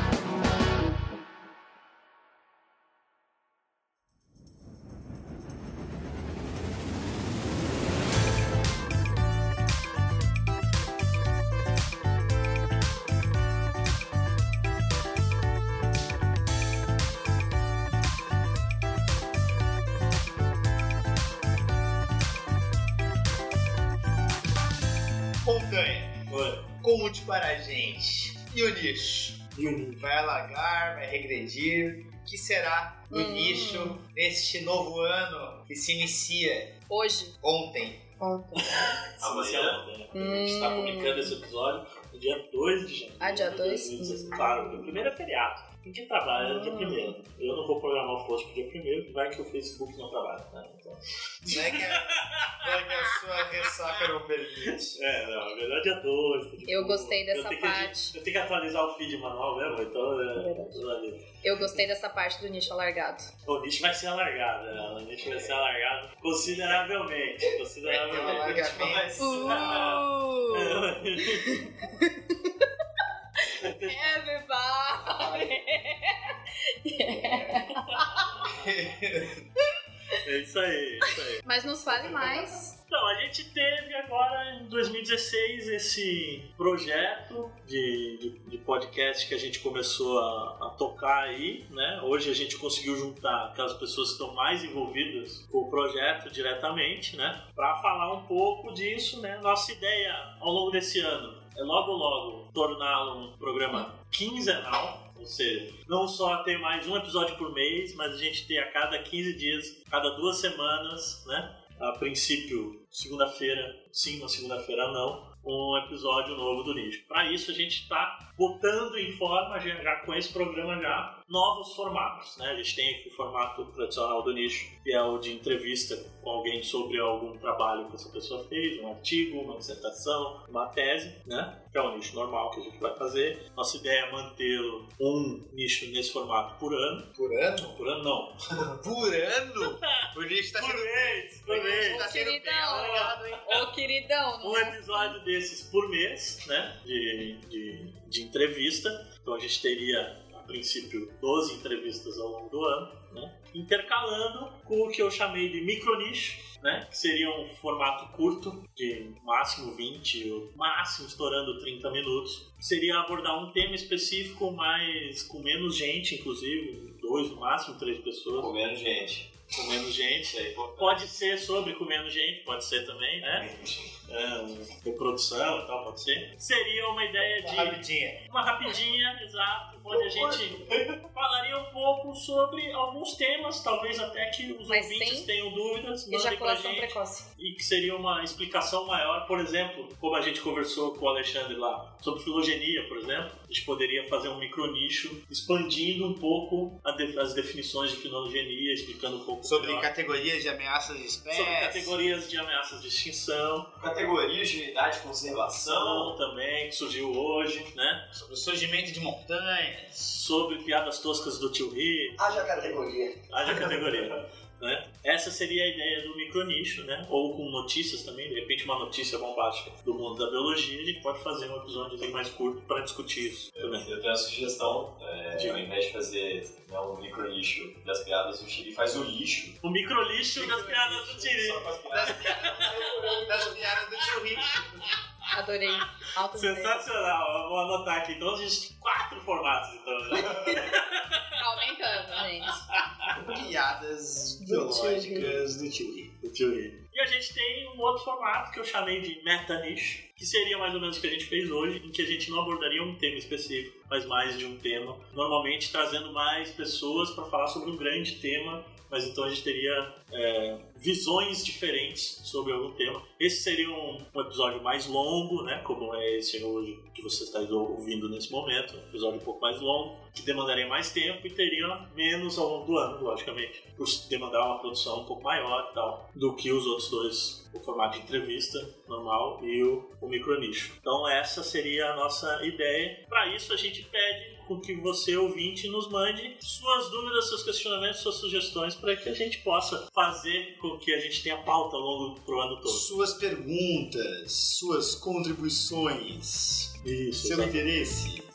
Speaker 3: Conte para a gente. E o nicho?
Speaker 4: E o nicho?
Speaker 3: Vai alagar, vai regredir? O que será do
Speaker 5: Hum.
Speaker 3: nicho neste novo ano que se inicia
Speaker 5: Hoje.
Speaker 3: ontem?
Speaker 5: Ontem.
Speaker 4: Amanhã, né? A gente está publicando esse episódio no dia 2 de janeiro.
Speaker 5: Ah, dia
Speaker 4: de
Speaker 5: 2?
Speaker 4: 2016. Claro, o primeiro é feriado. Ninguém trabalha no dia
Speaker 5: Ah.
Speaker 4: primeiro. Eu não vou programar o post pro dia primeiro, que vai que o Facebook não trabalha, né? Então,
Speaker 3: Não é que a, não é que a sua ressaca não permite.
Speaker 4: é, não, na verdade é 2.
Speaker 5: Eu gostei dessa
Speaker 4: tenho que-
Speaker 5: parte.
Speaker 4: eu tenho que atualizar o feed manual mesmo, então é.
Speaker 5: Verdade. Eu gostei dessa parte do nicho alargado.
Speaker 4: O nicho vai ser alargado, né? O nicho vai ser alargado consideravelmente.
Speaker 3: Vai ter um
Speaker 4: Consideravelmente.
Speaker 3: alargamento.
Speaker 5: Everybody!
Speaker 4: É isso aí, é isso aí.
Speaker 5: Mas nos fale mais.
Speaker 4: Então, a gente teve agora em 2016 esse projeto de, de, de podcast que a gente começou a, a tocar aí, né? Hoje a gente conseguiu juntar aquelas pessoas que estão mais envolvidas com o projeto diretamente, né? Para falar um pouco disso, né? Nossa ideia ao longo desse ano é logo logo torná-lo um programa quinzenal, ou seja, não só ter mais um episódio por mês, mas a gente ter a cada 15 dias, cada duas semanas, né? A princípio, segunda-feira sim, na segunda-feira não, um episódio novo do Nicho. Para isso a gente está botando em forma, já, já com esse programa já, novos formatos. Né? A gente tem aqui o formato tradicional do Nicho, que é o de entrevista com alguém sobre algum trabalho que essa pessoa fez, um artigo, uma dissertação, uma tese, né? que é o nicho normal que a gente vai fazer. Nossa ideia é manter um nicho nesse formato por ano.
Speaker 3: Por ano?
Speaker 4: Por ano não.
Speaker 3: Por ano? O nicho está
Speaker 4: Por
Speaker 3: sendo,
Speaker 4: mês,
Speaker 3: o
Speaker 4: por
Speaker 3: nicho
Speaker 4: mês.
Speaker 3: tá sendo bem
Speaker 5: Queridão.
Speaker 3: alargado, hein?
Speaker 5: Ô, queridão,
Speaker 4: um
Speaker 5: não é
Speaker 4: episódio desses por mês, né? De, de, de entrevista. Então a gente teria, princípio, 12 entrevistas ao longo do ano, né? Intercalando com o que eu chamei de micronicho, né? Que seria um formato curto, de máximo 20, ou máximo estourando 30 minutos. Seria abordar um tema específico, mas com menos gente, inclusive, dois, no máximo três pessoas.
Speaker 2: Com menos gente.
Speaker 4: Com menos gente.
Speaker 2: Pô.
Speaker 4: Pode ser sobre com menos gente, pode ser também, né? É, reprodução e tal, pode ser. Seria uma ideia de
Speaker 3: Rapidinha.
Speaker 4: uma rapidinha, exato, onde a gente falaria um pouco sobre alguns temas, talvez até que os
Speaker 5: Mas
Speaker 4: ouvintes
Speaker 5: sem
Speaker 4: tenham dúvidas,
Speaker 5: ejaculação
Speaker 4: gente.
Speaker 5: precoce.
Speaker 4: E que seria uma explicação maior, por exemplo, como a gente conversou com o Alexandre lá, sobre filogenia, por exemplo, a gente poderia fazer um micronicho expandindo um pouco de- as definições de filogenia, explicando um pouco
Speaker 3: Sobre
Speaker 4: melhor.
Speaker 3: categorias de ameaças de espécies.
Speaker 4: sobre categorias de ameaças de extinção,
Speaker 2: Categorias de unidade de conservação.
Speaker 4: ação também, que surgiu hoje, né?
Speaker 3: Sobre o surgimento de
Speaker 4: Sobre piadas toscas do tio Ri,
Speaker 1: Haja categoria.
Speaker 4: haja categoria. né? Essa seria a ideia do micronicho, né? Ou com notícias também, de repente uma notícia bombástica do mundo da biologia, a gente pode fazer um episódio mais curto para discutir isso também.
Speaker 2: Eu tenho uma sugestão, é, ao invés de fazer né, um micro lixo das piadas do Chile, faz o lixo.
Speaker 4: O microlixo das piadas do Tiri.
Speaker 2: Só com as piadas.
Speaker 3: Das piadas do tio Rico.
Speaker 5: Adorei. Alto
Speaker 4: Sensacional, eu vou anotar aqui. Então a gente tem quatro formatos, então. Né?
Speaker 5: Aumentando, gente.
Speaker 3: Piadas biológicas do Rico.
Speaker 4: do tio Ri. E a gente tem um outro formato que eu chamei de meta-nicho, que seria mais ou menos o que a gente fez hoje, em que a gente não abordaria um tema específico, mas mais de um tema, normalmente trazendo mais pessoas para falar sobre um grande tema, mas então a gente teria é, visões diferentes sobre algum tema. Esse seria um, um episódio mais longo, né, como é esse hoje que você está ouvindo nesse momento, um episódio um pouco mais longo, que demandaria mais tempo e teria menos ao longo do ano, logicamente, por demandar uma produção um pouco maior e tal, do que os outros dois, o formato de entrevista normal e o, o micronicho. Então essa seria a nossa ideia. Para isso a gente pede com que você, ouvinte, nos mande suas dúvidas, seus questionamentos, suas sugestões, para que a gente possa fazer com que a gente tenha pauta ao longo do ano todo.
Speaker 3: Suas perguntas, suas contribuições,
Speaker 4: Isso,
Speaker 3: seu
Speaker 4: exatamente.
Speaker 3: interesse.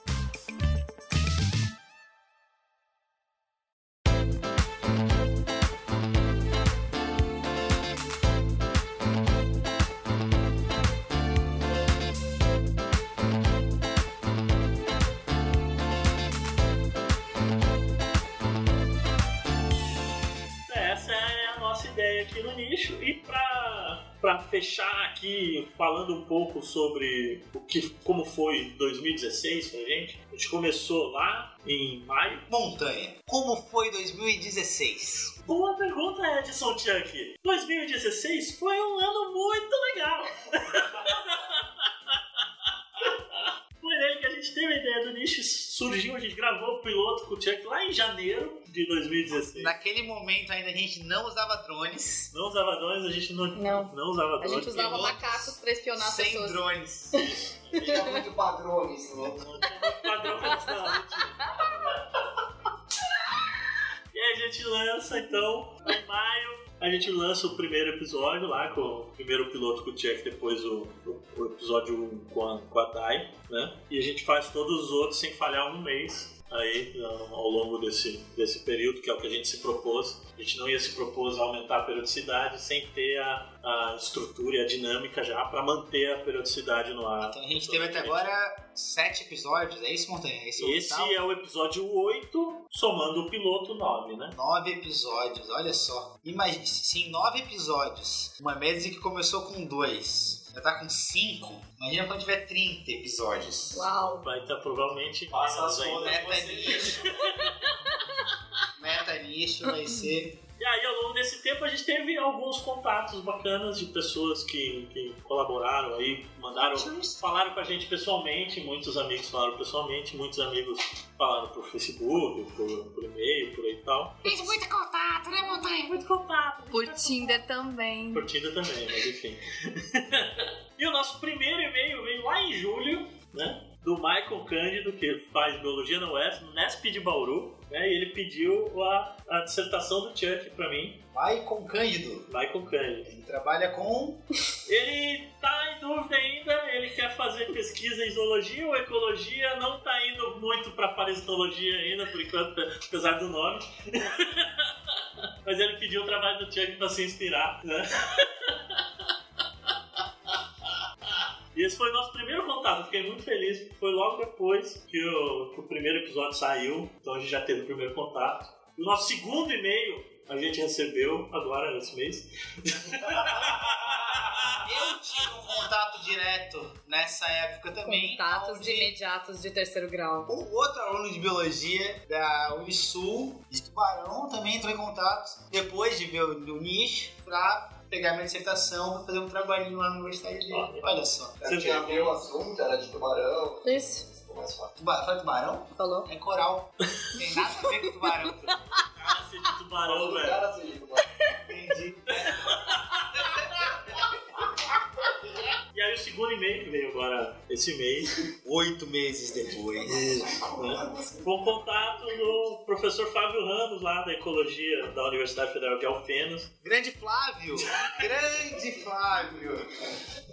Speaker 4: Aqui no nicho. E para para fechar aqui falando um pouco sobre o que, como foi 2016 pra gente. A gente começou lá em maio.
Speaker 3: Montanha, como foi 2016?
Speaker 4: Boa pergunta, Edson Chuck. 2016 foi um ano muito legal. Nele que a gente teve a ideia do nicho, surgiu, a gente gravou o piloto com o Chuck lá em janeiro de 2016.
Speaker 3: Naquele momento ainda a gente não usava drones.
Speaker 4: Não usava drones, a gente não,
Speaker 5: Não.
Speaker 4: usava
Speaker 5: A
Speaker 4: drones.
Speaker 5: gente usava
Speaker 3: pilotos
Speaker 5: macacos pra espionar
Speaker 3: sem
Speaker 5: pessoas.
Speaker 3: drones.
Speaker 1: Tinha muito padrões, né?
Speaker 4: Não padrão isso, não, não tinha. E aí a gente lança, então, em maio, a gente lança o primeiro episódio lá, com o primeiro piloto com o Chuck, depois o, o, o episódio 1 com a, com a Dai, né? E a gente faz todos os outros sem falhar um mês aí ao longo desse, desse período, que é o que a gente se propôs. A gente não ia se propor a aumentar a periodicidade sem ter a, a estrutura e a dinâmica já para manter a periodicidade no ar.
Speaker 3: Então a gente teve até agora sete episódios, é isso, Montanha? Esse, é o
Speaker 4: Esse
Speaker 3: total?
Speaker 4: é o episódio 8, somando o piloto 9, né?
Speaker 3: Nove episódios, olha só. Imagina, se em nove episódios, uma média que começou com dois, já tá com cinco, imagina quando tiver 30 episódios.
Speaker 5: Uau.
Speaker 4: Vai estar provavelmente
Speaker 1: Passa as contas.
Speaker 3: Meta nicho. Meta nicho vai ser.
Speaker 4: E aí, ao longo desse tempo, a gente teve alguns contatos bacanas de pessoas que, que colaboraram aí, mandaram, falaram com a gente pessoalmente, muitos amigos falaram pessoalmente, muitos amigos falaram por Facebook, por, por e-mail, por aí e tal.
Speaker 6: Fez muito contato, né, Montanha?
Speaker 4: Muito contato.
Speaker 5: Por Tinder também.
Speaker 4: Curtida também, mas enfim. e o nosso primeiro e-mail veio lá em julho, né? Do Michael Cândido, que faz biologia na no Nesp de Bauru, né? E ele pediu a, a dissertação do Chuck pra mim,
Speaker 3: Vai com Cândido.
Speaker 4: Michael Cândido.
Speaker 3: Ele trabalha com.
Speaker 4: Ele tá em dúvida ainda, ele quer fazer pesquisa em zoologia ou ecologia, não tá indo muito pra parasitologia ainda, por enquanto, apesar do nome. Mas ele pediu o trabalho do Chuck pra se inspirar, né? E esse foi o nosso primeiro contato, eu fiquei muito feliz, porque foi logo depois que o, que o primeiro episódio saiu, então a gente já teve o primeiro contato. E o nosso segundo e-mail a gente recebeu agora nesse mês.
Speaker 3: Eu tive um contato direto nessa época também.
Speaker 5: Contatos
Speaker 3: onde
Speaker 5: imediatos de terceiro grau.
Speaker 3: Um outro aluno de biologia da Unisul, de Tubarão, também entrou em contato depois de ver o, o nicho pra pegar minha dissertação pra fazer um trabalhinho lá na universidade dele.
Speaker 4: Olha.
Speaker 3: Olha só.
Speaker 1: Você tinha ver o assunto, era de tubarão.
Speaker 5: Isso.
Speaker 1: Mais.
Speaker 3: Tuba, fala tubarão?
Speaker 5: Falou.
Speaker 3: É coral. Tem nada a ver com tubarão.
Speaker 4: Cara, de tubarão,
Speaker 1: Falou do
Speaker 4: velho.
Speaker 1: cara assim, de tubarão.
Speaker 3: Entendi.
Speaker 4: E aí o segundo e-mail que veio agora esse mês,
Speaker 3: Oito meses depois.
Speaker 4: né? Foi um contato do professor Fábio Ramos, lá da Ecologia da Universidade Federal de Alfenas,
Speaker 3: Grande Flávio! Grande Flávio!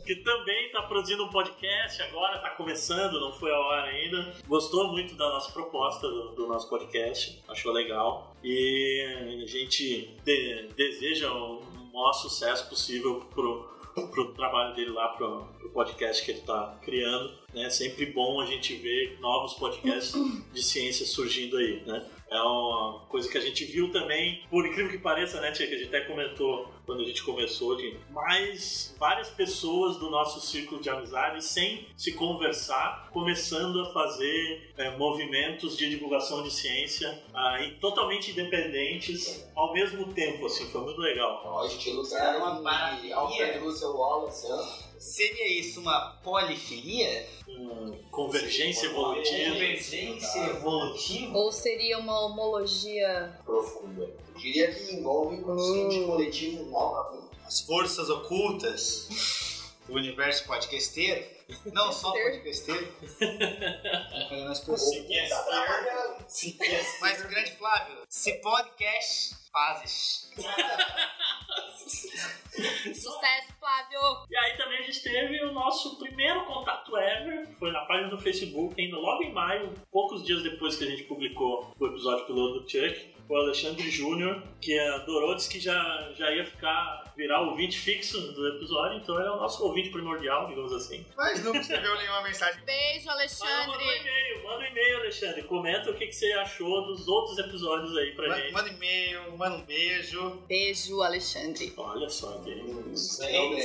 Speaker 4: que também está produzindo um podcast agora, está começando, não foi a hora ainda. Gostou muito da nossa proposta do, do nosso podcast, achou legal. E a gente de- deseja o maior sucesso possível pro, pro trabalho dele lá, pro, pro podcast que ele está criando. É sempre bom a gente ver novos podcasts de ciência surgindo aí, né? É uma coisa que a gente viu também, por incrível que pareça, né, Tia, que a gente até comentou quando a gente começou, de mais várias pessoas do nosso círculo de amizade sem se conversar, começando a fazer é, movimentos de divulgação de ciência ah, totalmente independentes ao mesmo tempo, assim, foi muito legal.
Speaker 1: Ó, estilo
Speaker 3: Cara, uma maravilha.
Speaker 1: e Alfred Russel Wallace?
Speaker 3: Seria isso uma polifilia?
Speaker 4: Hum, convergência evolutiva.
Speaker 3: Convergência evolutiva?
Speaker 5: Ou seria uma homologia.
Speaker 1: Profunda. Eu diria que envolve o consciente coletivo novamente.
Speaker 3: As forças ocultas do universo podcasteiro? Não só podcasteiro.
Speaker 1: Trabalhando.
Speaker 3: Mas, grande Flávio, se podcast fazes.
Speaker 5: Sucesso, Flávio!
Speaker 4: E aí também a gente teve o nosso primeiro contato ever, que foi na página do Facebook, ainda logo em maio, poucos dias depois que a gente publicou o episódio piloto do Chuck. O Alexandre Júnior, que adorou, disse que já, já ia ficar, virar ouvinte fixo do episódio, então ele é o nosso ouvinte primordial, digamos assim.
Speaker 3: Mas não escreveu nenhuma mensagem.
Speaker 8: Beijo,
Speaker 4: Mas manda um
Speaker 8: Alexandre.
Speaker 4: e-mail, manda um e-mail, Alexandre. Comenta o que, que você achou dos outros episódios aí pra
Speaker 3: Manda,
Speaker 4: gente.
Speaker 3: manda e-mail, manda um beijo.
Speaker 5: Beijo, Alexandre.
Speaker 4: Olha só, que
Speaker 1: Legal,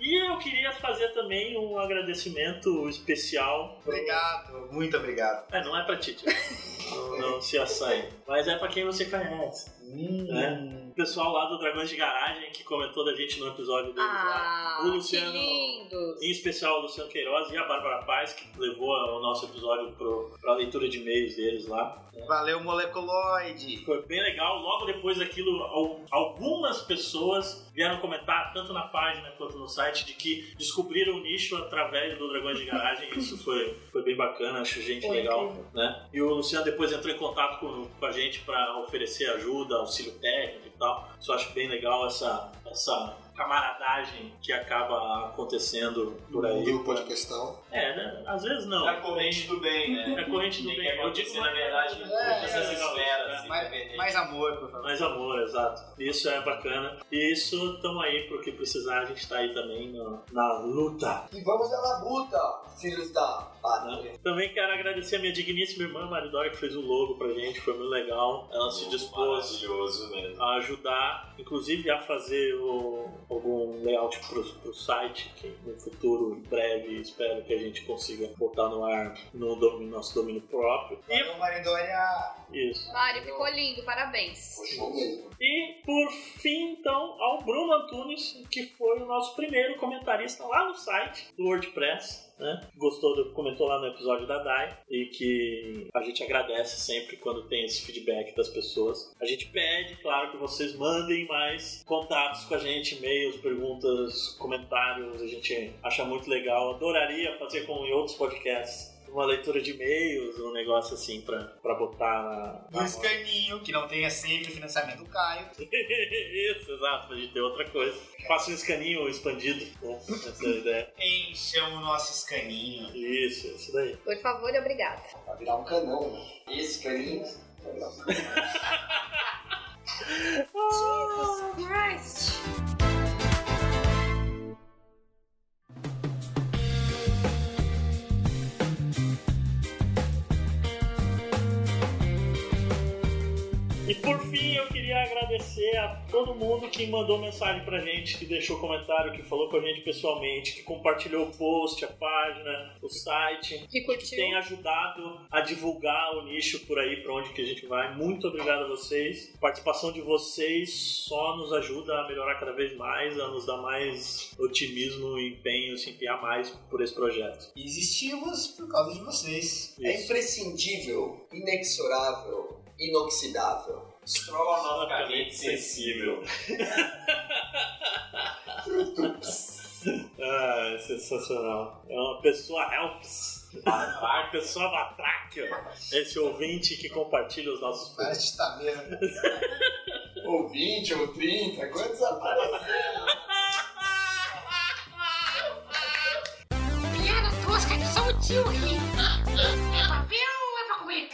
Speaker 4: E eu queria fazer também um agradecimento especial. pro-
Speaker 3: Obrigado, muito obrigado.
Speaker 4: É, não é pra ti. não, se açaí. Mas é pra quem você conhece. Né? O pessoal lá do Dragões de Garagem que comentou da gente no episódio dele lá.
Speaker 8: Ah,
Speaker 4: O Luciano-
Speaker 8: que lindos.
Speaker 4: Em especial o Luciano Queiroz e a Bárbara Paz, que levou o nosso episódio pro, pra leitura de e-mails deles lá.
Speaker 3: Valeu, moleculoide.
Speaker 4: Foi bem legal. Logo depois daquilo, al- algumas pessoas vieram comentar, tanto na página quanto no site, de que descobriram o nicho através do Dragões de Garagem. Isso foi, foi bem bacana, acho gente
Speaker 8: Foi
Speaker 4: legal.
Speaker 8: incrível.
Speaker 4: Né? E o Luciano depois entrou em contato com, com a gente para oferecer ajuda, auxílio técnico e tal. Isso eu acho bem legal essa, essa camaradagem que acaba acontecendo por aí.
Speaker 1: Grupo de questão.
Speaker 4: É, né? Às vezes não.
Speaker 2: É a corrente do bem, né?
Speaker 4: É a corrente do bem. Eu digo
Speaker 2: acontecer, na verdade,
Speaker 3: É,
Speaker 2: todas as
Speaker 3: é,
Speaker 2: esferas.
Speaker 4: é.
Speaker 3: Mais,
Speaker 2: independente.
Speaker 3: mais amor, por favor.
Speaker 4: Mais amor, exato. Isso é bacana. E isso, estamos aí pro que precisar, a gente tá aí também na, na luta.
Speaker 1: E vamos à labuta, filhos da pátria.
Speaker 4: Também quero agradecer a minha digníssima irmã Maridora que fez o logo pra gente, foi muito legal. Ela se dispôs
Speaker 2: Maravilhoso mesmo.
Speaker 4: a ajudar, inclusive a fazer o- algum layout pro, pro site, que no futuro, em breve, espero que a gente consiga botar no ar no domínio- nosso domínio próprio.
Speaker 3: Valeu, Maridória.
Speaker 4: Isso.
Speaker 8: Mário, ficou lindo, parabéns.
Speaker 4: E por fim, então, ao Bruno Antunes, que foi o nosso primeiro comentarista lá no site do WordPress. Né? Gostou do, comentou lá no episódio da DAI e que a gente agradece sempre quando tem esse feedback das pessoas. A gente pede, claro, que vocês mandem mais contatos com a gente, e-mails, perguntas, comentários. A gente acha muito legal. Adoraria fazer como em outros podcasts. Uma leitura de e-mails, um negócio assim pra, pra botar na,
Speaker 3: escaninho, que não tenha sempre o financiamento do Caio.
Speaker 4: Isso, exato, pra gente ter outra coisa. Faça um escaninho expandido, né? Essa é a ideia.
Speaker 3: Encham o nosso escaninho.
Speaker 4: Isso, isso daí.
Speaker 8: Por favor e obrigada.
Speaker 1: Vai virar um canão, né? Esse caninho.
Speaker 4: eu queria agradecer a todo mundo que mandou mensagem pra gente, que deixou comentário, que falou com a gente pessoalmente, que compartilhou o post, a página, o site.
Speaker 8: Que
Speaker 4: que tem ajudado a divulgar o nicho por aí, para onde que a gente vai. Muito obrigado a vocês. A participação de vocês só nos ajuda a melhorar cada vez mais, a nos dar mais otimismo e empenho, se empenhar mais por esse projeto.
Speaker 3: E existimos por causa de vocês.
Speaker 1: É
Speaker 4: Isso.
Speaker 1: imprescindível, inexorável, inoxidável.
Speaker 2: Estrogonoficamente sensível.
Speaker 4: Ah, é sensacional. É uma pessoa helps. Uma pessoa batráquio. Esse ouvinte que compartilha os nossos posts.
Speaker 3: Que tá mesmo.
Speaker 1: Ou 20, ou 30, quantos apareceram?
Speaker 6: Piada tosca de só o tio ri. É pra ver ou é pra comer?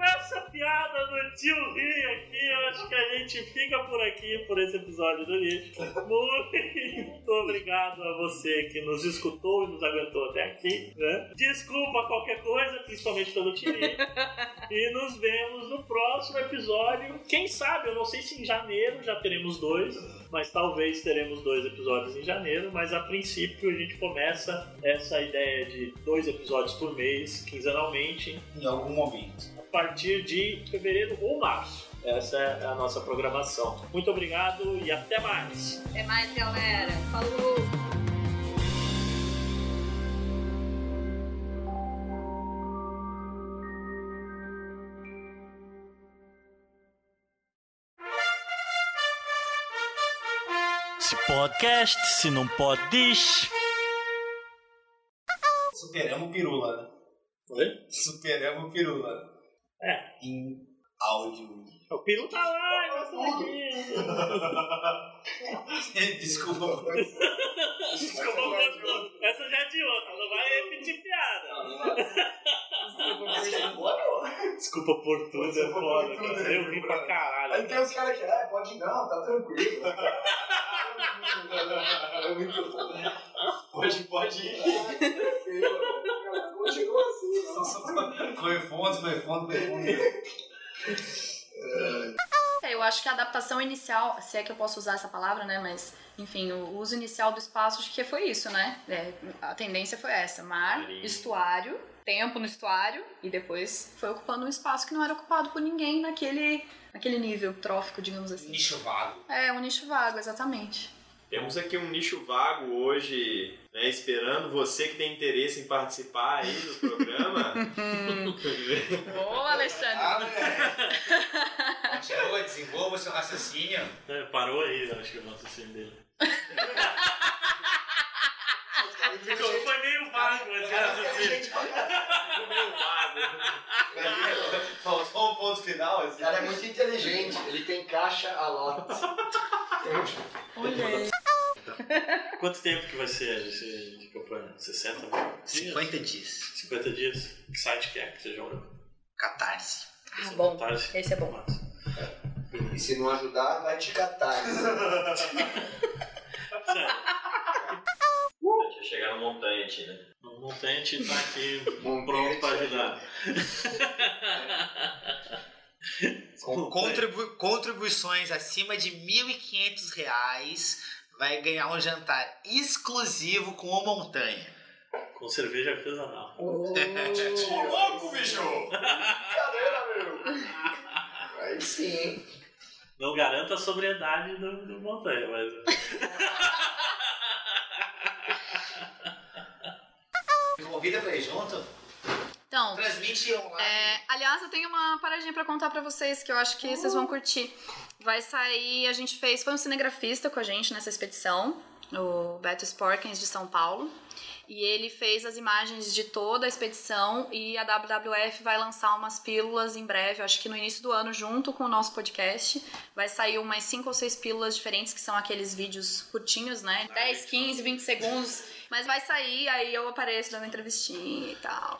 Speaker 4: Com essa piada do tio Ri aqui, eu acho que a gente fica por aqui por esse episódio do lixo. Muito obrigado a você que nos escutou e nos aguentou até aqui. Né? Desculpa qualquer coisa, principalmente pelo tio Ri. E nos vemos no próximo episódio. Quem sabe, eu não sei se em janeiro já teremos dois. Mas talvez teremos dois episódios em janeiro, mas a princípio a gente começa essa ideia de dois episódios por mês, quinzenalmente,
Speaker 3: Em algum momento.
Speaker 4: Partir de fevereiro ou março. Essa é a nossa programação. Muito obrigado e até mais!
Speaker 8: Até mais, galera. Falou.
Speaker 7: Se podcast, se não pode, diz.
Speaker 3: Superamos o pirula, né?
Speaker 4: Oi?
Speaker 3: Superamos o pirula.
Speaker 4: É,
Speaker 3: Em áudio.
Speaker 4: o Piru tá lá, nós estamos aqui.
Speaker 3: Desculpa.
Speaker 4: Desculpa, Portugal. essa já é de outra, não vai repetir piada. Desculpa por tudo, é foda, cara. Eu ri pra caralho.
Speaker 1: Aí tem os caras que, é, pode não, tá tranquilo. É muito bom.
Speaker 2: Pode, pode ir.
Speaker 1: Continua assim,
Speaker 3: Foi fundo, foi fundo, foi fundo.
Speaker 8: É, eu
Speaker 5: acho que a adaptação inicial, se é que eu posso usar essa palavra, né? Mas, enfim, o uso inicial do espaço, acho que foi isso, né? É, a tendência foi essa: mar, estuário, tempo no estuário, e depois foi ocupando um espaço que não era ocupado por ninguém naquele, naquele nível trófico, digamos assim.
Speaker 3: Nicho vago.
Speaker 5: É, um nicho vago, exatamente.
Speaker 2: Temos aqui um nicho vago hoje, né, esperando você que tem interesse em participar aí do programa.
Speaker 5: Boa, Alexandre!
Speaker 3: Ah. Continua, desenvolva o seu raciocínio.
Speaker 4: É, parou aí, eu acho que o raciocínio dele. Ficou, foi meio vago esse raciocínio.
Speaker 2: Ficou meio vago.
Speaker 3: Faltou um ponto final.
Speaker 1: O
Speaker 3: Assim.
Speaker 1: cara é muito inteligente, ele tem caixa a lot.
Speaker 5: Olha aí.
Speaker 4: Quanto tempo que vai ser esse de campanha? 60 mil? dias?
Speaker 3: 50 dias.
Speaker 4: 50 dias? Que site que é que você joga?
Speaker 3: Catarse.
Speaker 5: Ah, bom.
Speaker 4: Catarse?
Speaker 5: Esse é bom.
Speaker 4: Massa.
Speaker 1: E se não ajudar, vai te catar.
Speaker 2: Vai chegar no montante, né?
Speaker 4: o montante tá aqui
Speaker 1: Montante.
Speaker 4: pronto pra ajudar.
Speaker 3: Contribu- contribuições acima de 1.500 reais vai ganhar um jantar exclusivo com o Montanha.
Speaker 4: Com cerveja artesanal.
Speaker 1: Ô louco, bicho! Brincadeira, meu! Aí sim?
Speaker 4: Não garanta a sobriedade do, do montanha, mas.
Speaker 3: Convida pra ir junto?
Speaker 5: Então,
Speaker 3: Transmite online.
Speaker 5: É, aliás, eu tenho uma paradinha pra contar pra vocês que eu acho que vocês vão curtir. Vai sair, a gente fez, foi um cinegrafista com a gente nessa expedição, o Beto Sporkins de São Paulo. E ele fez as imagens de toda a expedição e a WWF vai lançar umas pílulas em breve, acho que no início do ano, junto com o nosso podcast. Vai sair umas 5 ou 6 pílulas diferentes, que são aqueles vídeos curtinhos, né? 10, 15, 20 segundos. Mas vai sair, aí eu apareço dando entrevistinha e tal.